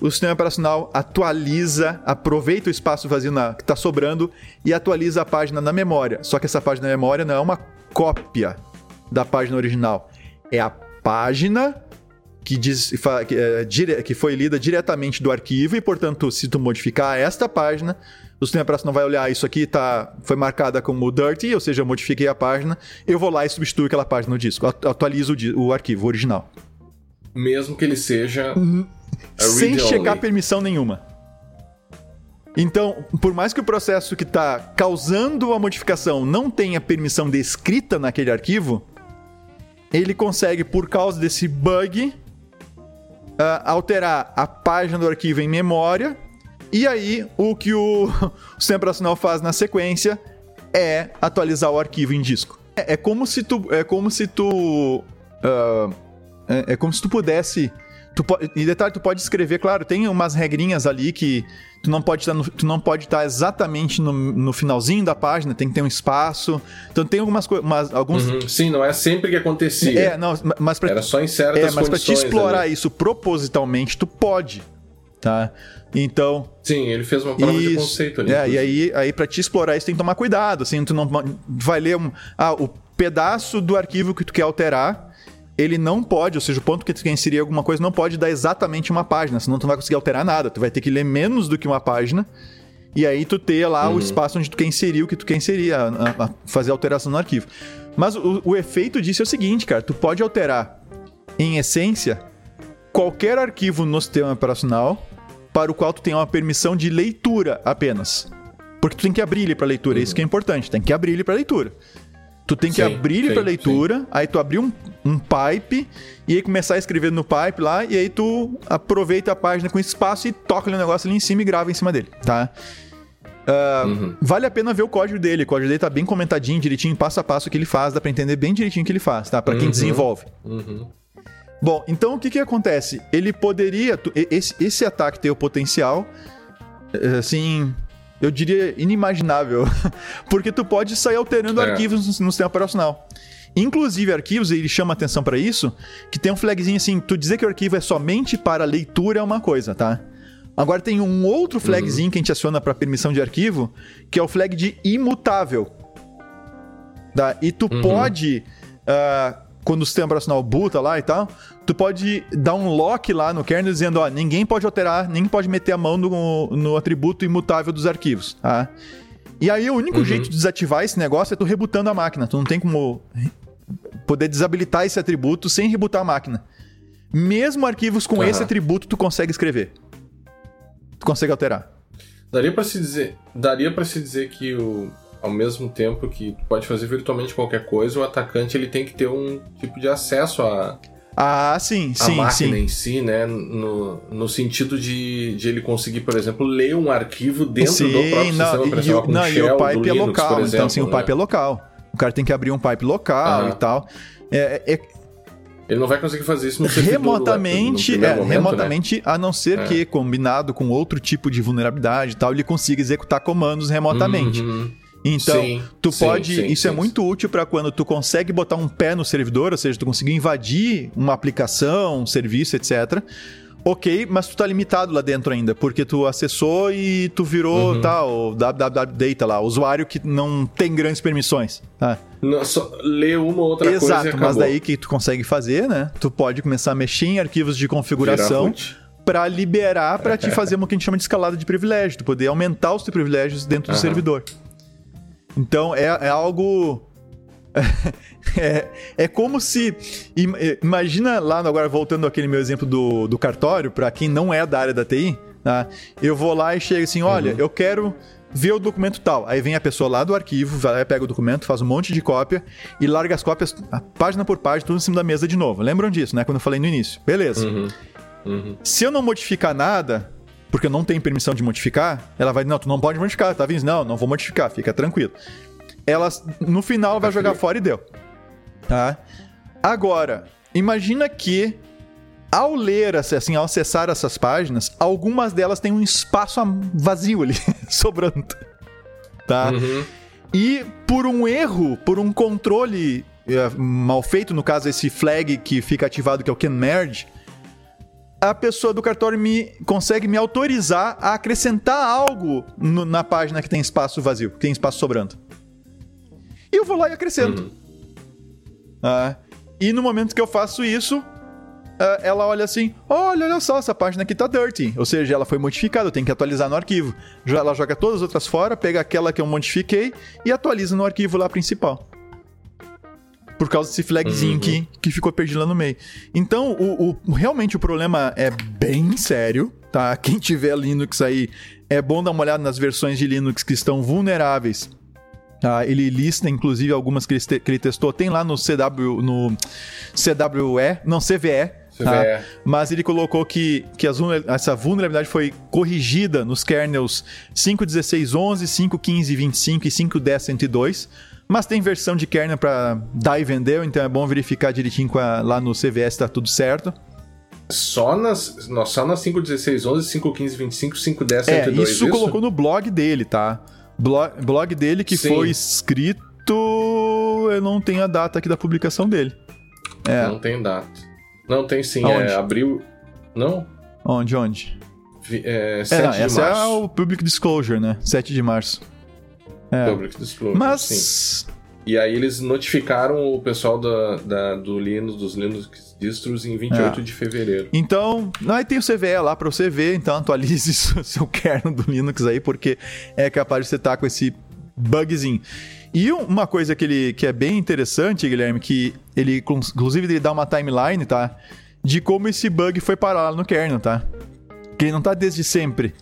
o sistema operacional atualiza, aproveita o espaço vazio na- que está sobrando e atualiza a página na memória. Só que essa página na memória não é uma cópia da página original. É a página que, diz, que, é, dire- que foi lida diretamente do arquivo e, portanto, se tu modificar esta página, o sistema operacional vai olhar isso aqui tá, foi marcada como dirty, ou seja, eu modifiquei a página, eu vou lá e substituo aquela página no disco, atu- atualizo o, o arquivo original. Mesmo que ele seja. a sem read-only. checar permissão nenhuma. Então, por mais que o processo que está causando a modificação não tenha permissão de escrita naquele arquivo, ele consegue, por causa desse bug, ah, alterar a página do arquivo em memória. E aí, o que o, o sistema operacional faz na sequência é atualizar o arquivo em disco. É, é como se tu. É como se tu. ah, é, é como se tu pudesse. Tu po- e detalhe, tu pode escrever, claro, tem umas regrinhas ali que tu não pode estar, no- tu não pode estar exatamente no, no finalzinho da página, tem que ter um espaço. Então tem algumas coisas, alguns. Uhum. Sim, não é sempre que acontecia. É, não, mas pra, Era só em certas é, mas pra te explorar ali. isso propositalmente, tu pode, tá? Então, Sim, ele fez uma prova de isso. conceito ali. É, e aí, aí para te explorar isso tem que tomar cuidado, assim, tu não vai ler um, ah, o pedaço do arquivo que tu quer alterar, ele não pode, ou seja, o ponto que tu quer inserir alguma coisa não pode dar exatamente uma página, senão tu não vai conseguir alterar nada, tu vai ter que ler menos do que uma página. E aí tu ter lá Uhum. o espaço onde tu quer inserir o que tu quer inserir, a, a- a fazer alteração no arquivo. Mas o, o efeito disso é o seguinte, cara, tu pode alterar, em essência, qualquer arquivo no sistema operacional para o qual tu tenha uma permissão de leitura apenas. Porque tu tem que abrir ele para leitura, é isso que é importante, tem que abrir ele para leitura. Tu tem que Sim, abrir ele sim, para leitura, aí tu abrir um, um pipe e aí começar a escrever no pipe lá, e aí tu aproveita a página com espaço e toca o negócio ali em cima e grava em cima dele, tá? Ah, Vale a pena ver o código dele. O código dele tá bem comentadinho, direitinho, passo a passo o que ele faz, dá pra entender bem direitinho o que ele faz, tá? Pra quem desenvolve. Uhum. Bom, então o que que acontece? Ele poderia. esse, esse ataque tem o potencial. eh, Assim. Eu diria inimaginável. Porque tu pode sair alterando É. arquivos no, no sistema operacional. Inclusive, arquivos, ele chama atenção pra isso, que tem um flagzinho assim, tu dizer que o arquivo é somente para leitura é uma coisa, tá? Agora tem um outro flagzinho que a gente aciona para permissão de arquivo, que é o flag de imutável. Tá? E tu pode, ah, quando o sistema operacional boota lá e tal, tu pode dar um lock lá no kernel dizendo, ó, ninguém pode alterar, ninguém pode meter a mão no, no atributo imutável dos arquivos, tá? E aí o único jeito de desativar esse negócio é tu rebutando a máquina. Tu não tem como poder desabilitar esse atributo sem rebutar a máquina. Mesmo arquivos com Aham. esse atributo tu consegue escrever. Tu consegue alterar. Daria pra se dizer, daria para se dizer que o ao mesmo tempo que tu pode fazer virtualmente qualquer coisa, o atacante ele tem que ter um tipo de acesso à, Ah, sim, à sim, máquina sim. em si, né? No, no sentido de, de ele conseguir, por exemplo, ler um arquivo dentro sim, do próprio não, sistema e, operacional o- com não, e o pipe é local. exemplo, então, sim, o né? pipe é local. O cara tem que abrir um pipe local Aham. e tal. É, é- Ele não vai conseguir fazer isso no servidor lá, remotamente, no é, momento, né? remotamente, a não ser É. que, combinado com outro tipo de vulnerabilidade e tal, ele consiga executar comandos remotamente. Uhum. Então, Sim, tu sim, pode. sim, isso é muito útil para quando tu consegue botar um pé no servidor, ou seja, tu conseguir invadir uma aplicação, um serviço, etc. Ok, mas tu tá limitado lá dentro ainda, porque tu acessou e tu virou Uhum. tal, www data lá, usuário que não tem grandes permissões. Tá? Não, só ler uma ou outra coisa e Exato, mas daí que tu consegue fazer, né? Tu pode começar a mexer em arquivos de configuração para liberar, para te fazer uma que a gente chama de escalada de privilégio, tu poder aumentar os teus privilégios dentro do Aham. servidor. Então é, é algo. É, é como se. eh, Imagina lá, agora voltando àquele meu exemplo do, do cartório, para quem não é da área da TI, tá? eu vou lá e chego assim: olha, Uhum. eu quero ver o documento tal. Aí vem a pessoa lá do arquivo, vai lá, pega o documento, faz um monte de cópia e larga as cópias, página por página, tudo em cima da mesa de novo. Lembram disso, né? Quando eu falei no início. Beleza. Uhum. Uhum. Se eu não modificar nada, porque eu não tenho permissão de modificar, ela vai, não, tu não pode modificar, tá vendo? Não, não vou modificar, fica tranquilo. Ela, no final, vai jogar fora e deu. Tá? Agora, imagina que ao ler, assim, ao acessar essas páginas, algumas delas têm um espaço vazio ali, sobrando. Tá? Uhum. E por um erro, por um controle eh, mal feito, no caso esse flag que fica ativado, que é o can merge, a pessoa do cartório me consegue me autorizar a acrescentar algo no- na página que tem espaço vazio, que tem espaço sobrando. E eu vou lá e acrescento. Uhum. Ah, e no momento que eu faço isso, ah, ela olha assim: olha, olha só, essa página aqui tá dirty. Ou seja, ela foi modificada, eu tenho que atualizar no arquivo. Ela joga todas as outras fora, pega aquela que eu modifiquei e atualiza no arquivo lá principal. Por causa desse flagzinho Uhum. que, que ficou perdido lá no meio. Então, o, o- realmente o problema é bem sério, tá? Quem tiver Linux aí, é bom dar uma olhada nas versões de Linux que estão vulneráveis Tá? Ele lista, inclusive, algumas que ele, te- que ele testou. Tem lá no CW, no CWE, não, CVE. tá? Mas ele colocou que, que as essa vulnerabilidade foi corrigida nos kernels 5.16.11, 5.15.25 e 5.10.102. Mas tem versão de kernel para dar e vender, então é bom verificar direitinho a- lá no CVE se tá tudo certo. Só nas, não, só nas 5.16.11, 5.15.25, 5.10, É, 102, isso colocou no blog dele, tá? Blog, blog dele que Sim. foi escrito. Eu não tenho a data aqui da publicação dele. É. Não tem data. Não tem sim, Aonde? é abril... Não? Onde, onde? Vi- É, É, 7 não, de essa é março. o Public Disclosure, né? 7 de março. É. Public Disclosure, sim. Mas. E aí eles notificaram o pessoal da, da- do Linux, dos Linux distros em 28 É. de fevereiro. Então, aí tem o CVE lá pra você ver, então atualize seu- seu kernel do Linux aí, porque é capaz de você estar com esse bugzinho. E um- uma coisa que, ele, que é bem interessante, Guilherme, que ele, inclusive, ele dá uma timeline, tá? De como esse bug foi parar lá no kernel, tá? Que ele não tá desde sempre.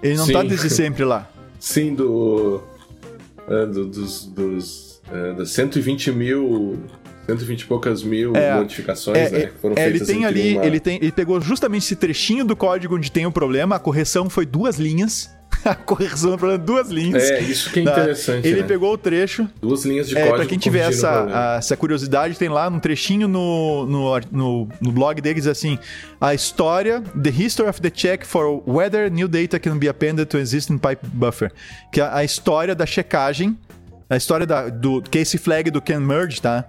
Ele não tá Sim. desde sempre lá. Sim, do. É, do- dos. dos é, das 120 mil. 120 e poucas mil É. modificações É, né, é, que foram é, ele feitas tem entre ali, uma- ele, tem, ele pegou justamente esse trechinho do código onde tem o problema, a correção foi duas linhas. A correção do problema, duas linhas. É, isso que é tá? interessante. Ele né? pegou o trecho. Duas linhas de É, código. pra quem tiver essa, a- essa curiosidade, tem lá um trechinho no, no, no, no blog deles assim: a história, the history of the check for whether new data can be appended to existing pipe buffer. Que é a, história da checagem, a história da, do case flag do can merge, tá?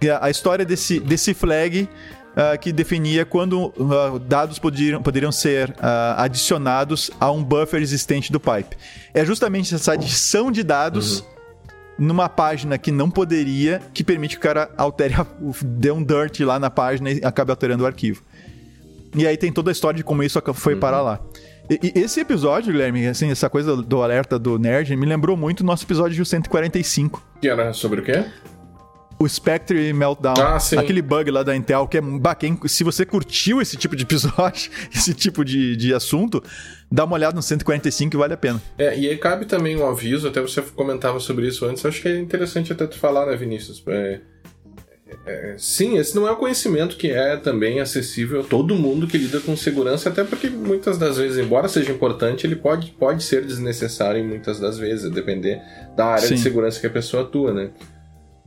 É a história desse, desse flag ah, que definia quando ah, dados poderiam, poderiam ser ah, adicionados a um buffer existente do pipe. É justamente essa adição de dados numa página que não poderia, que permite que o cara altere, a- dê um dirt lá na página e acabe alterando o arquivo. E aí tem toda a história de como isso foi uhum. parar lá. E, e, esse episódio, Guilherme, assim, essa coisa do alerta do nerd, me lembrou muito o nosso episódio 145. Que era sobre o quê? O Spectre Meltdown. Ah, sim. Aquele bug lá da Intel, que é quem, se você curtiu esse tipo de episódio, esse tipo de, de assunto, dá uma olhada no 145 que vale a pena. É, e aí cabe também um aviso, até você comentava sobre isso antes, acho que é interessante até tu falar, né, Vinícius? É, é, sim, esse não é um conhecimento que é também acessível a todo mundo que lida com segurança, até porque muitas das vezes, embora seja importante, ele pode, pode ser desnecessário em muitas das vezes, depender da área sim. de segurança que a pessoa atua, né?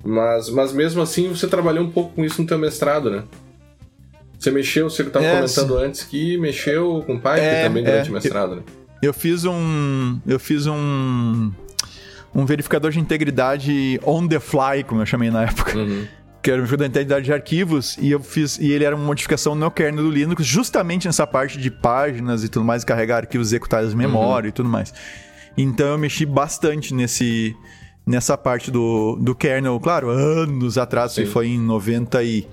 Mas, mas mesmo assim, você trabalhou um pouco com isso no teu mestrado, né? Você mexeu, você estava é, comentando sim. antes que mexeu com Python é, também durante é. o mestrado, né? Eu fiz um. Eu fiz um. Um verificador de integridade on the fly, como eu chamei na época. Uhum. Que era um verificador de integridade de arquivos, e eu fiz. E ele era uma modificação no kernel do Linux, justamente nessa parte de páginas e tudo mais, carregar arquivos executáveis de memória uhum. e tudo mais. Então eu mexi bastante nesse nessa parte do, do kernel, claro, anos atrás, Sim. foi em 90 e,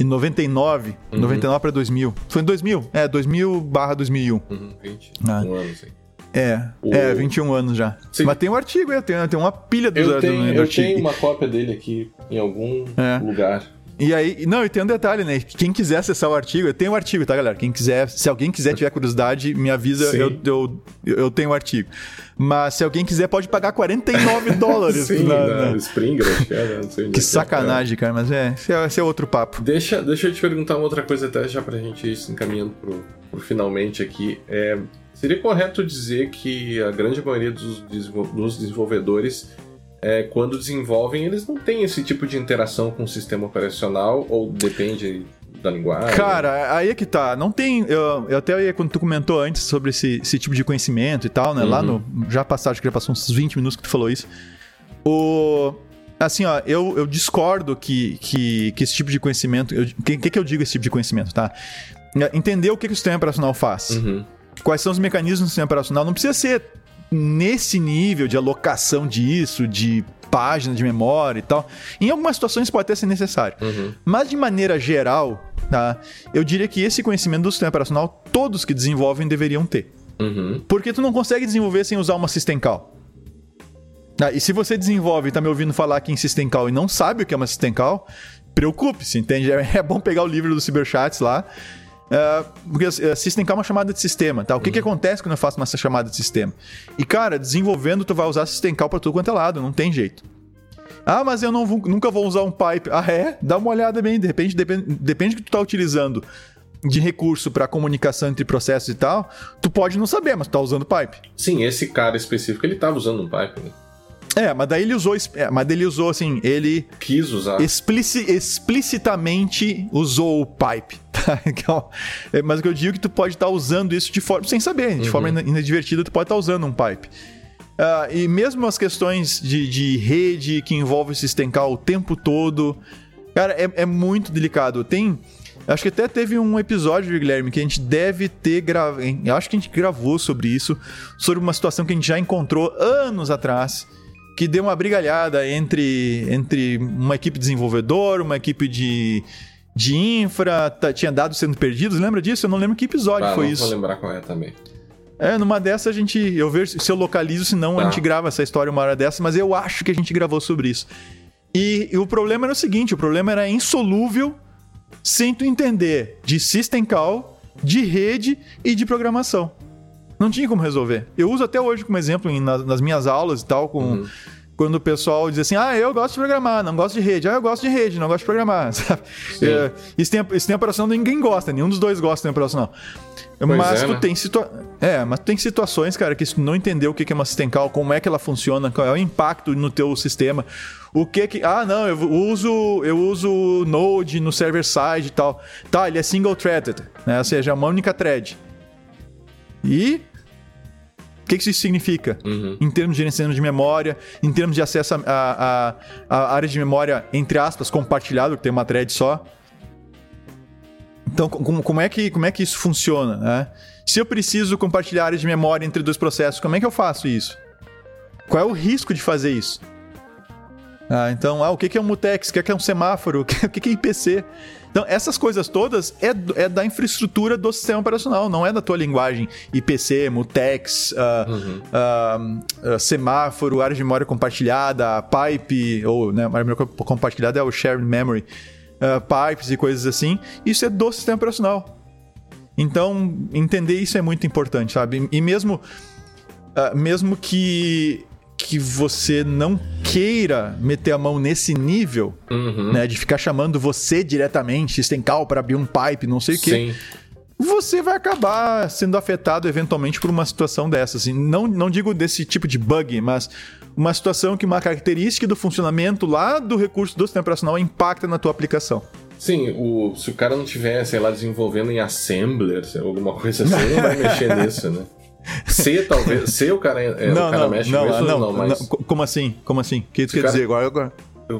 em 99, uhum. 99 para 2000. Foi em 2000, é, 2000 barra 2001. Uhum, 20, ah. um ano, sim. É, o... é, 21 anos já. Sim. Mas tem um artigo, eu tenho, tem uma pilha do, eu tenho, do, do Eu tenho uma cópia dele aqui em algum é. lugar. E aí, não, e tem um detalhe, né? Quem quiser acessar o artigo, eu tenho o um artigo, tá, galera? Quem quiser, se alguém quiser tiver curiosidade, me avisa, eu, eu, eu tenho o um artigo. Mas se alguém quiser, pode pagar 49 dólares. Sim, na, na... Springer, acho que é, não sei Que é. sacanagem, cara, mas é esse, é, esse é outro papo. Deixa, deixa eu te perguntar uma outra coisa até já pra gente ir se encaminhando pro, pro finalmente aqui. É, seria correto dizer que a grande maioria dos, dos desenvolvedores é, quando desenvolvem, eles não têm esse tipo de interação com o sistema operacional ou depende da linguagem? Cara, aí é que tá. Não tem. Eu, eu até quando tu comentou antes sobre esse, esse tipo de conhecimento e tal, né? Uhum. Lá no. Já passaram, acho que já passou uns 20 minutos que tu falou isso. O. Assim, ó, eu, eu discordo que, que, que esse tipo de conhecimento. O que, que, que eu digo esse tipo de conhecimento, tá? Entender o que, que o sistema operacional faz. Uhum. Quais são os mecanismos do sistema operacional. Não precisa ser nesse nível de alocação disso, de página de memória e tal. Em algumas situações pode até ser necessário. Uhum. Mas de maneira geral, tá? Eu diria que esse conhecimento do sistema operacional, todos que desenvolvem deveriam ter. Uhum. Porque tu não consegue desenvolver sem usar uma System Call. Ah, e se você desenvolve e tá me ouvindo falar aqui em System Call e não sabe o que é uma System Call, preocupe-se, entende? É bom pegar o livro do Cyberchats lá Uh, porque uh, System Call é uma chamada de sistema, tá? O que, uhum. que acontece quando eu faço uma chamada de sistema? E, cara, desenvolvendo, tu vai usar System Call pra tudo quanto é lado, não tem jeito. Ah, mas eu não nunca vou usar um pipe. Ah, é? Dá uma olhada bem, de repente, depende, depende do que tu tá utilizando de recurso para comunicação entre processos e tal, tu pode não saber, mas tu tá usando pipe. Sim, esse cara específico, ele tava usando um pipe, né? É, mas daí ele usou. É, mas ele usou assim, ele. Quis usar. Explici, explicitamente usou o pipe. Tá? É, mas o que eu digo é que tu pode estar tá usando isso de forma. Sem saber, de uhum. forma inadvertida, tu pode estar tá usando um pipe. Uh, e mesmo as questões de, de rede que envolvem o System Call o tempo todo. Cara, é, é muito delicado. Tem. Acho que até teve um episódio, Guilherme, que a gente deve ter gravado. Acho que a gente gravou sobre isso, sobre uma situação que a gente já encontrou anos atrás que deu uma brigalhada entre, entre uma equipe desenvolvedora, uma equipe de, de infra, tá, tinha dados sendo perdidos. Lembra disso? Eu não lembro que episódio ah, foi não isso. Vou lembrar qual é também. É, numa dessa a gente. Eu vejo se eu localizo, senão tá. a gente grava essa história uma hora dessa, mas eu acho que a gente gravou sobre isso. E, e o problema era o seguinte: o problema era insolúvel sem tu entender de system call, de rede e de programação. Não tinha como resolver. Eu uso até hoje como exemplo em, nas, nas, minhas aulas e tal, com. Uhum. Quando o pessoal diz assim, ah, eu gosto de programar, não gosto de rede. Ah, eu gosto de rede, não gosto de programar. Sabe? É, isso, tem, isso tem operação ninguém gosta, nenhum dos dois gosta de operacional. Pois mas é, tu né? tem situa é, mas tem situações, cara, que se tu não entender o que é uma system call, como é que ela funciona, qual é o impacto no teu sistema, o que que, ah, não, eu uso eu uso Node no server side e tal. Tá, ele é single threaded, né? Ou seja, é uma única thread. E o que, que isso significa? Uhum. Em termos de gerenciamento de memória, em termos de acesso à área de memória, entre aspas, compartilhado, que tem uma thread só. Então, como, como, é, que, como é que isso funciona? Né? Se eu preciso compartilhar área de memória entre dois processos, como é que eu faço isso? Qual é o risco de fazer isso? Ah, então, ah, o que é um mutex? O que é um semáforo? O que é IPC? Então, essas coisas todas é, é da infraestrutura do sistema operacional, não é da tua linguagem IPC, mutex, uh, uhum. uh, uh, semáforo, área de memória compartilhada, pipe, ou né, área de memória compartilhada é o shared memory, pipes e coisas assim. Isso é do sistema operacional. Então, entender isso é muito importante, sabe? E mesmo, mesmo que que você não queira meter a mão nesse nível, uhum. né? De ficar chamando você diretamente, System Call, para abrir um pipe, não sei o quê. Você vai acabar sendo afetado eventualmente por uma situação dessa. Assim. Não, não digo desse tipo de bug, mas uma situação que uma característica do funcionamento lá do recurso do sistema operacional impacta na tua aplicação. Sim, o, se o cara não tiver, sei lá, desenvolvendo em Assembler, alguma coisa assim, não vai mexer nisso, né? C, talvez. C, o cara, é, não, o cara não, mexe não, mesmo, não, não, mas... Como assim? Como assim? O que tu quer cara... dizer agora? agora?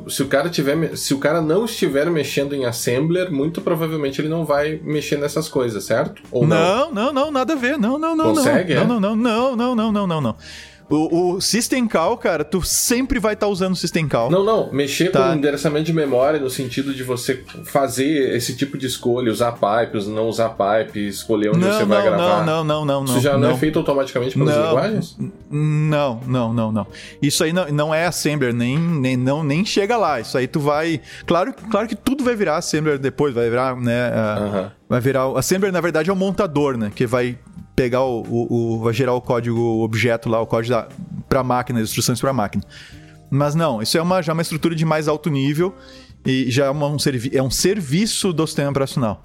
Se o cara tiver, se o cara não estiver mexendo em assembler, muito provavelmente ele não vai mexer nessas coisas, certo? Ou não? Não, não, não, nada a ver. Não, não, não, Consegue, não. É? Não, não, não, não, não, não, não, não. O, o System Call, cara, tu sempre vai estar tá usando o System Call. Não, não. Mexer tá. com endereçamento de memória no sentido de você fazer esse tipo de escolha, usar pipes, não usar pipe, escolher onde não, você não, vai gravar. Não, não, não, não. Isso já não, não é feito automaticamente pelas não, linguagens? Não, não, não, não. Isso aí não, não é Assembler, nem, nem, não, nem chega lá. Isso aí tu vai. Claro, claro que tudo vai virar Assembler depois, vai virar, né? Uh, uh -huh. Vai virar. Assembler, na verdade, é o montador, né? Que vai pegar o, o, o, vai gerar o código objeto lá, o código para máquina, as instruções para máquina. Mas não, isso é uma, já uma estrutura de mais alto nível e já é, uma, um, é um serviço do sistema operacional.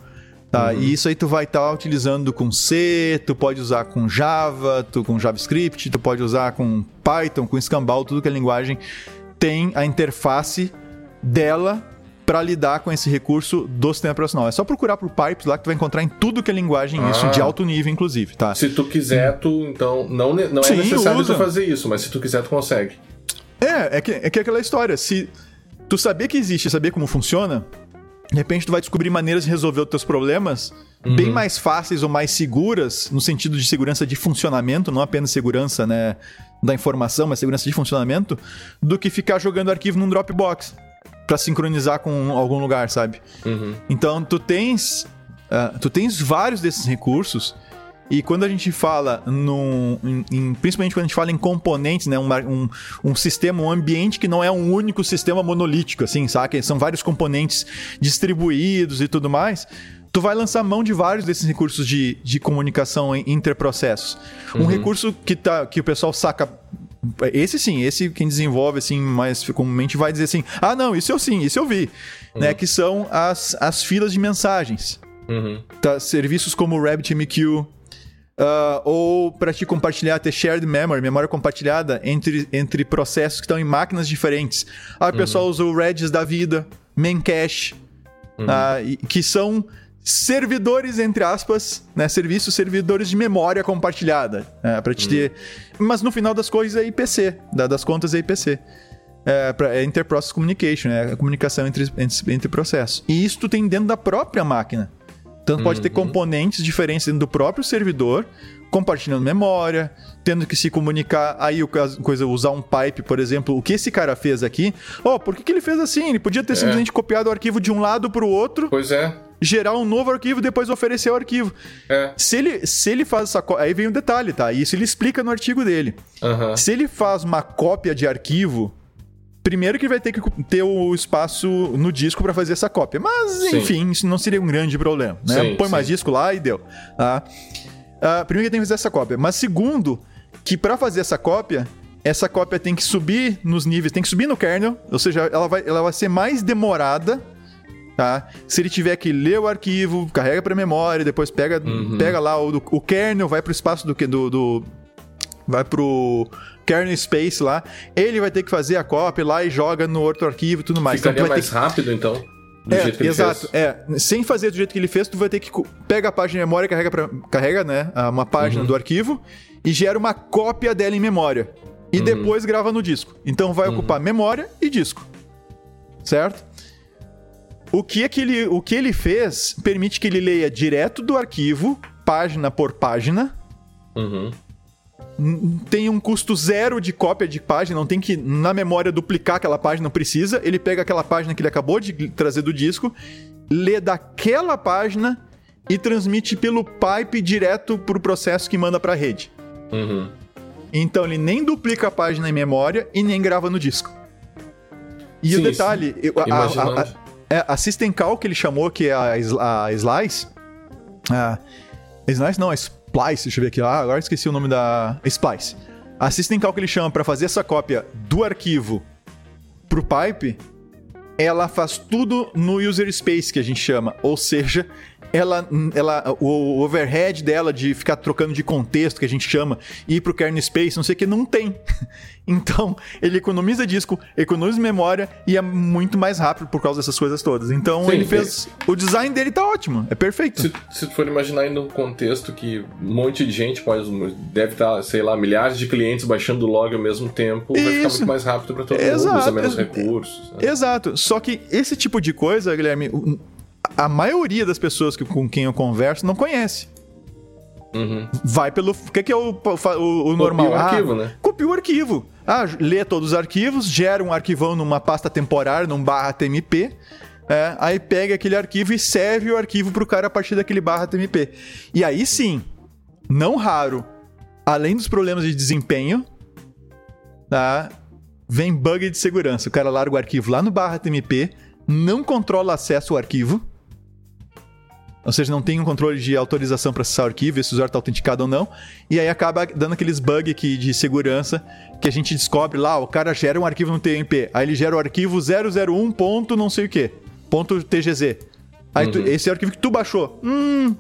Tá? Uhum. E isso aí tu vai estar tá utilizando com C, tu pode usar com Java, tu com JavaScript, tu pode usar com Python, com Scambal, tudo que é linguagem tem a interface dela para lidar com esse recurso do sistema operacional. É só procurar por pipes lá que tu vai encontrar em tudo que é linguagem ah. isso, de alto nível, inclusive, tá? Se tu quiser, tu, então, não, não é Sim, necessário usa. tu fazer isso, mas se tu quiser, tu consegue. É, é que, é que é aquela história, se tu saber que existe, saber como funciona, de repente tu vai descobrir maneiras de resolver os teus problemas uhum. bem mais fáceis ou mais seguras, no sentido de segurança de funcionamento, não apenas segurança, né, da informação, mas segurança de funcionamento, do que ficar jogando arquivo num Dropbox para sincronizar com algum lugar, sabe? Uhum. Então tu tens uh, tu tens vários desses recursos e quando a gente fala num, em, em, principalmente quando a gente fala em componentes, né, um, um, um, sistema, um ambiente que não é um único sistema monolítico, assim, sabe? São vários componentes distribuídos e tudo mais. Tu vai lançar mão de vários desses recursos de, de comunicação interprocessos. Uhum. Um recurso que, tá, que o pessoal saca esse sim, esse quem desenvolve assim mais comumente vai dizer assim: ah, não, isso eu sim, isso eu vi. Uhum. Né, que são as, as filas de mensagens. Uhum. Tá, serviços como o RabbitMQ, uh, ou para te compartilhar, ter shared memory, memória compartilhada entre, entre processos que estão em máquinas diferentes. Aí o pessoal uhum. usa o Redis da vida, Memcache, uh, que são servidores, entre aspas, né? Serviços, servidores de memória compartilhada. Né? Para te ter. Hum. Mas no final das coisas é IPC, das contas é IPC. É, pra, é Interprocess Communication, é a comunicação entre, entre, entre processos. E isso tu tem dentro da própria máquina. Então uhum. pode ter uhum. componentes diferentes dentro do próprio servidor, compartilhando memória, tendo que se comunicar. Aí o coisa usar um pipe, por exemplo, o que esse cara fez aqui? Oh, por que, que ele fez assim? Ele podia ter é. simplesmente copiado o arquivo de um lado para o outro. Pois é gerar um novo arquivo e depois oferecer o arquivo. É. Se, ele, se ele faz essa Aí vem um detalhe, tá? Isso ele explica no artigo dele. Uhum. Se ele faz uma cópia de arquivo. Primeiro que vai ter que ter o espaço no disco para fazer essa cópia. Mas, sim. enfim, isso não seria um grande problema. Né? Sim, Põe sim. mais disco lá e deu. Tá? Uh, primeiro que tem que fazer essa cópia. Mas segundo, que para fazer essa cópia, essa cópia tem que subir nos níveis, tem que subir no kernel, ou seja, ela vai, ela vai ser mais demorada Tá? Se ele tiver que ler o arquivo, carrega para memória, depois pega, uhum. pega lá o, o kernel, vai pro espaço do, do, do vai pro kernel space lá, ele vai ter que fazer a cópia lá e joga no outro arquivo e tudo mais. Ficaria então, mais que... rápido, então? Do é, jeito que ele exato, fez. é. Sem fazer do jeito que ele fez, tu vai ter que pega a página de memória, carrega, pra, carrega né, uma página uhum. do arquivo e gera uma cópia dela em memória. E uhum. depois grava no disco. Então vai uhum. ocupar memória e disco. Certo? O que, é que ele, o que ele fez permite que ele leia direto do arquivo, página por página, uhum. tem um custo zero de cópia de página, não tem que na memória duplicar aquela página, não precisa. Ele pega aquela página que ele acabou de trazer do disco, lê daquela página e transmite pelo pipe direto pro processo que manda pra rede. Uhum. Então ele nem duplica a página em memória e nem grava no disco. E sim, o detalhe, a, a, a, é, a, System Call que ele chamou, que é a, a Slice. A Slice não, a Splice, deixa eu ver aqui. Ah, agora esqueci o nome da. Splice. A System Call que ele chama para fazer essa cópia do arquivo pro pipe, ela faz tudo no user space que a gente chama. Ou seja, ela, ela, o overhead dela de ficar trocando de contexto, que a gente chama, e ir pro kernel space, não sei o que, não tem. Então, ele economiza disco, economiza memória e é muito mais rápido por causa dessas coisas todas. Então, Sim, ele fez. É... O design dele tá ótimo, é perfeito. Se, se tu for imaginar ainda um contexto que um monte de gente pode. Deve estar, tá, sei lá, milhares de clientes baixando log ao mesmo tempo, Isso. vai ficar muito mais rápido para todo Exato. mundo, usa menos recursos. Né? Exato. Só que esse tipo de coisa, Guilherme, a maioria das pessoas que, com quem eu converso não conhece. Uhum. Vai pelo. O que, que é o, o, o normal? Copia o arquivo, ah, né? Copia o arquivo. Ah, lê todos os arquivos, gera um arquivão numa pasta temporária, num barra TMP. É, aí pega aquele arquivo e serve o arquivo pro cara a partir daquele barra TMP. E aí sim, não raro, além dos problemas de desempenho, tá? Vem bug de segurança. O cara larga o arquivo lá no barra TMP, não controla acesso ao arquivo ou seja, não tem um controle de autorização para acessar o arquivo, se o usuário está autenticado ou não. E aí acaba dando aqueles bugs aqui de segurança que a gente descobre lá, o cara gera um arquivo no TMP, aí ele gera o arquivo 001. Ponto não sei o que, ponto TGZ. Aí uhum. tu, esse é o arquivo que tu baixou. Hum,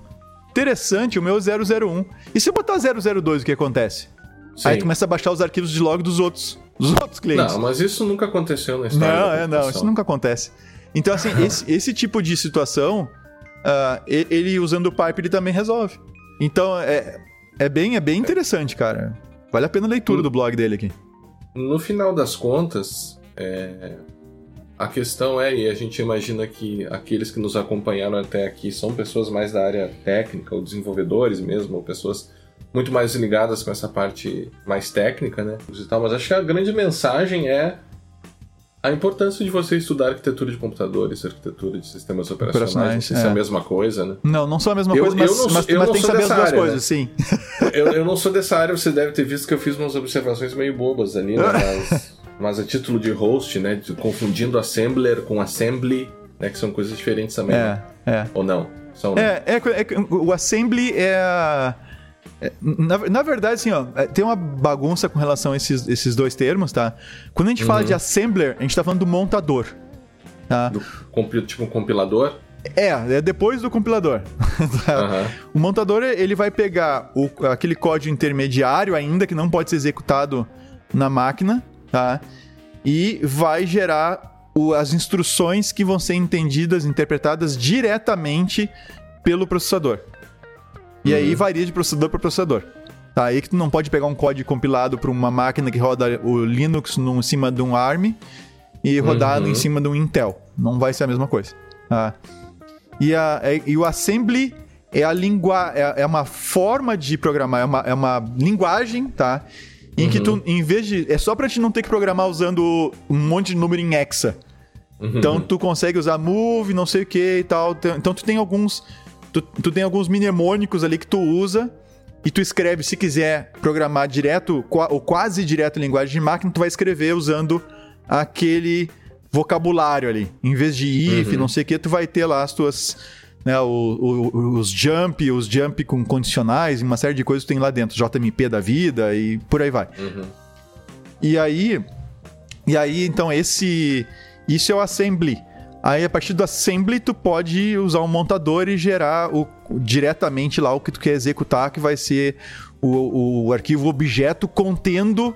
interessante, o meu é 001. E se eu botar 002, o que acontece? Sim. Aí tu começa a baixar os arquivos de log dos outros, dos outros clientes. Não, mas isso nunca aconteceu na história. Não, é, não, isso nunca acontece. Então, assim, esse, esse tipo de situação uh, ele usando o pipe ele também resolve. Então é, é, bem, é bem interessante, cara. Vale a pena a leitura do blog dele aqui. No final das contas, é, a questão é, e a gente imagina que aqueles que nos acompanharam até aqui são pessoas mais da área técnica, ou desenvolvedores mesmo, ou pessoas muito mais ligadas com essa parte mais técnica, né? Mas acho que a grande mensagem é a importância de você estudar arquitetura de computadores, arquitetura de sistemas operacionais, não sei é. é a mesma coisa, né? Não, não são a mesma eu, coisa, mas, não, mas, mas tem que saber as duas área, coisas, né? sim. Eu, eu, não sou dessa área, você deve ter visto que eu fiz umas observações meio bobas ali, né? mas, mas a título de host, né? Confundindo assembler com assembly, né? Que são coisas diferentes também. É, né? é. Ou não? São, é, é, é, o assembly é a é, na, na verdade, assim, ó, é, tem uma bagunça com relação a esses, esses dois termos, tá? Quando a gente uhum. fala de assembler, a gente tá falando do montador. Tá? Do, tipo um compilador? É, é depois do compilador. uhum. O montador, ele vai pegar o, aquele código intermediário ainda, que não pode ser executado na máquina, tá? E vai gerar o, as instruções que vão ser entendidas, interpretadas diretamente pelo processador. E uhum. aí varia de processador para processador. Tá, aí que tu não pode pegar um código compilado para uma máquina que roda o Linux no, em cima de um ARM e rodar uhum. em cima de um Intel. Não vai ser a mesma coisa. Tá? E, a, é, e o assembly é a língua é, é, uma forma de programar, é uma, é uma linguagem, tá? Em uhum. que tu, em vez de. É só pra te não ter que programar usando um monte de número em hexa. Uhum. Então tu consegue usar move, não sei o que e tal. Então tu tem alguns tu, tu tem alguns mnemônicos ali que tu usa e tu escreve, se quiser programar direto ou quase direto em linguagem de máquina, tu vai escrever usando aquele vocabulário ali. Em vez de if, uhum. não sei o que, tu vai ter lá as tuas. Né, o, o, os jump, os jump com condicionais, uma série de coisas que tem lá dentro, JMP da vida e por aí vai. Uhum. E aí. E aí, então, esse. Isso é o assembly. Aí, a partir do assembly, tu pode usar um montador e gerar o, diretamente lá o que tu quer executar, que vai ser o, o arquivo objeto contendo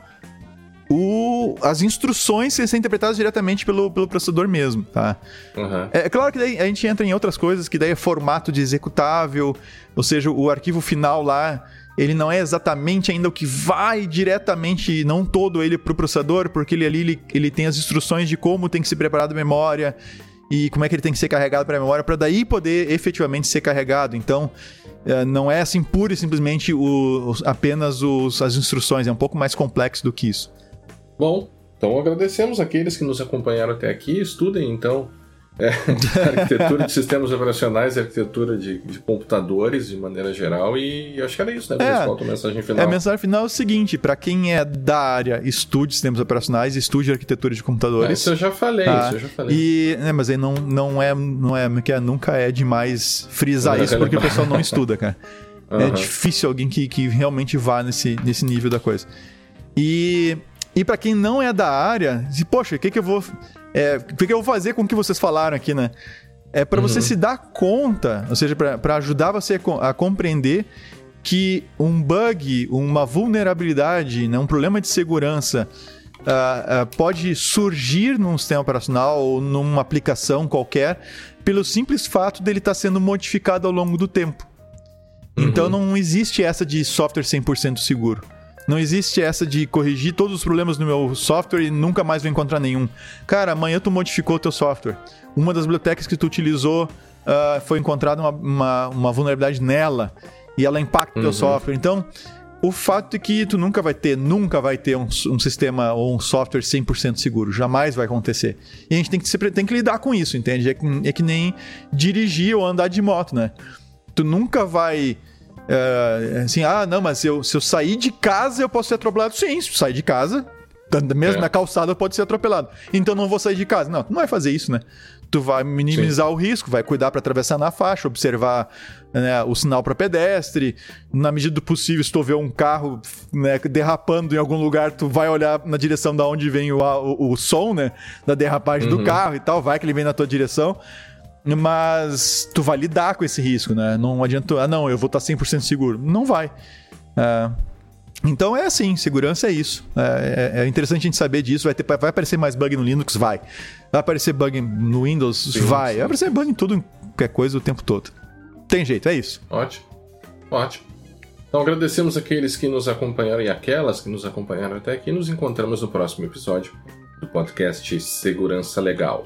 o, as instruções que ser interpretadas diretamente pelo, pelo processador mesmo, tá? Uhum. É, é, claro que daí a gente entra em outras coisas, que daí é formato de executável, ou seja, o arquivo final lá, ele não é exatamente ainda o que vai diretamente, não todo ele para o processador, porque ele ali ele, ele tem as instruções de como tem que se preparar a memória, e como é que ele tem que ser carregado para a memória para daí poder efetivamente ser carregado. Então, é, não é assim pura e simplesmente o, apenas os, as instruções, é um pouco mais complexo do que isso. Bom, então agradecemos aqueles que nos acompanharam até aqui. Estudem então é, arquitetura de sistemas operacionais e arquitetura de, de, computadores de maneira geral. E acho que era isso, né? É, a mensagem final. É, a mensagem final é o seguinte: para quem é da área, estude sistemas operacionais, estude arquitetura de computadores. É, isso eu já falei, tá? isso eu já falei. E, né, mas aí não, não é, não é, que é, nunca é demais frisar isso porque o pessoal não estuda, cara. Uhum. É difícil alguém que, que realmente vá nesse, nesse nível da coisa. E, e para quem não é da área, diz, poxa, o que, que eu vou é, o que eu vou fazer com o que vocês falaram aqui, né? É para uhum. você se dar conta, ou seja, para ajudar você a compreender que um bug, uma vulnerabilidade, né, um problema de segurança uh, uh, pode surgir num sistema operacional ou numa aplicação qualquer pelo simples fato dele estar tá sendo modificado ao longo do tempo. Então, uhum. Então não existe essa de software 100% seguro. Não existe essa de corrigir todos os problemas no meu software e nunca mais vou encontrar nenhum. Cara, amanhã tu modificou o teu software. Uma das bibliotecas que tu utilizou uh, foi encontrada uma, uma, uma, vulnerabilidade nela e ela impacta o uhum. teu software. Então, o fato é que tu nunca vai ter, nunca vai ter um, um sistema ou um software 100% seguro. Jamais vai acontecer. E a gente tem que, tem que lidar com isso, entende? É que, é que nem dirigir ou andar de moto, né? Tu nunca vai é, assim, ah, não, mas eu, se eu sair de casa eu posso ser atropelado. Sim, se eu sair de casa, mesmo é. na calçada pode ser atropelado. Então não vou sair de casa. Não, tu não vai fazer isso, né? Tu vai minimizar Sim. o risco, vai cuidar para atravessar na faixa, observar né, o sinal para pedestre. Na medida do possível, se tu vê um carro né, derrapando em algum lugar, tu vai olhar na direção da onde vem o, o, o som, né? Da derrapagem uhum. do carro e tal, vai que ele vem na tua direção. Mas tu vai lidar com esse risco, né? Não adianta, ah, não, eu vou estar 100% seguro. Não vai. É, então é assim, segurança é isso. É, é, é, interessante a gente saber disso. Vai, ter, vai aparecer mais bug no Linux? Vai. Vai aparecer bug no Windows? Sim, vai. Sim. Vai aparecer bug em tudo, em qualquer coisa o tempo todo. Tem jeito, é isso. Ótimo. Ótimo. Então agradecemos aqueles que nos acompanharam e aquelas que nos acompanharam até aqui. Nos encontramos no próximo episódio do podcast Segurança Legal.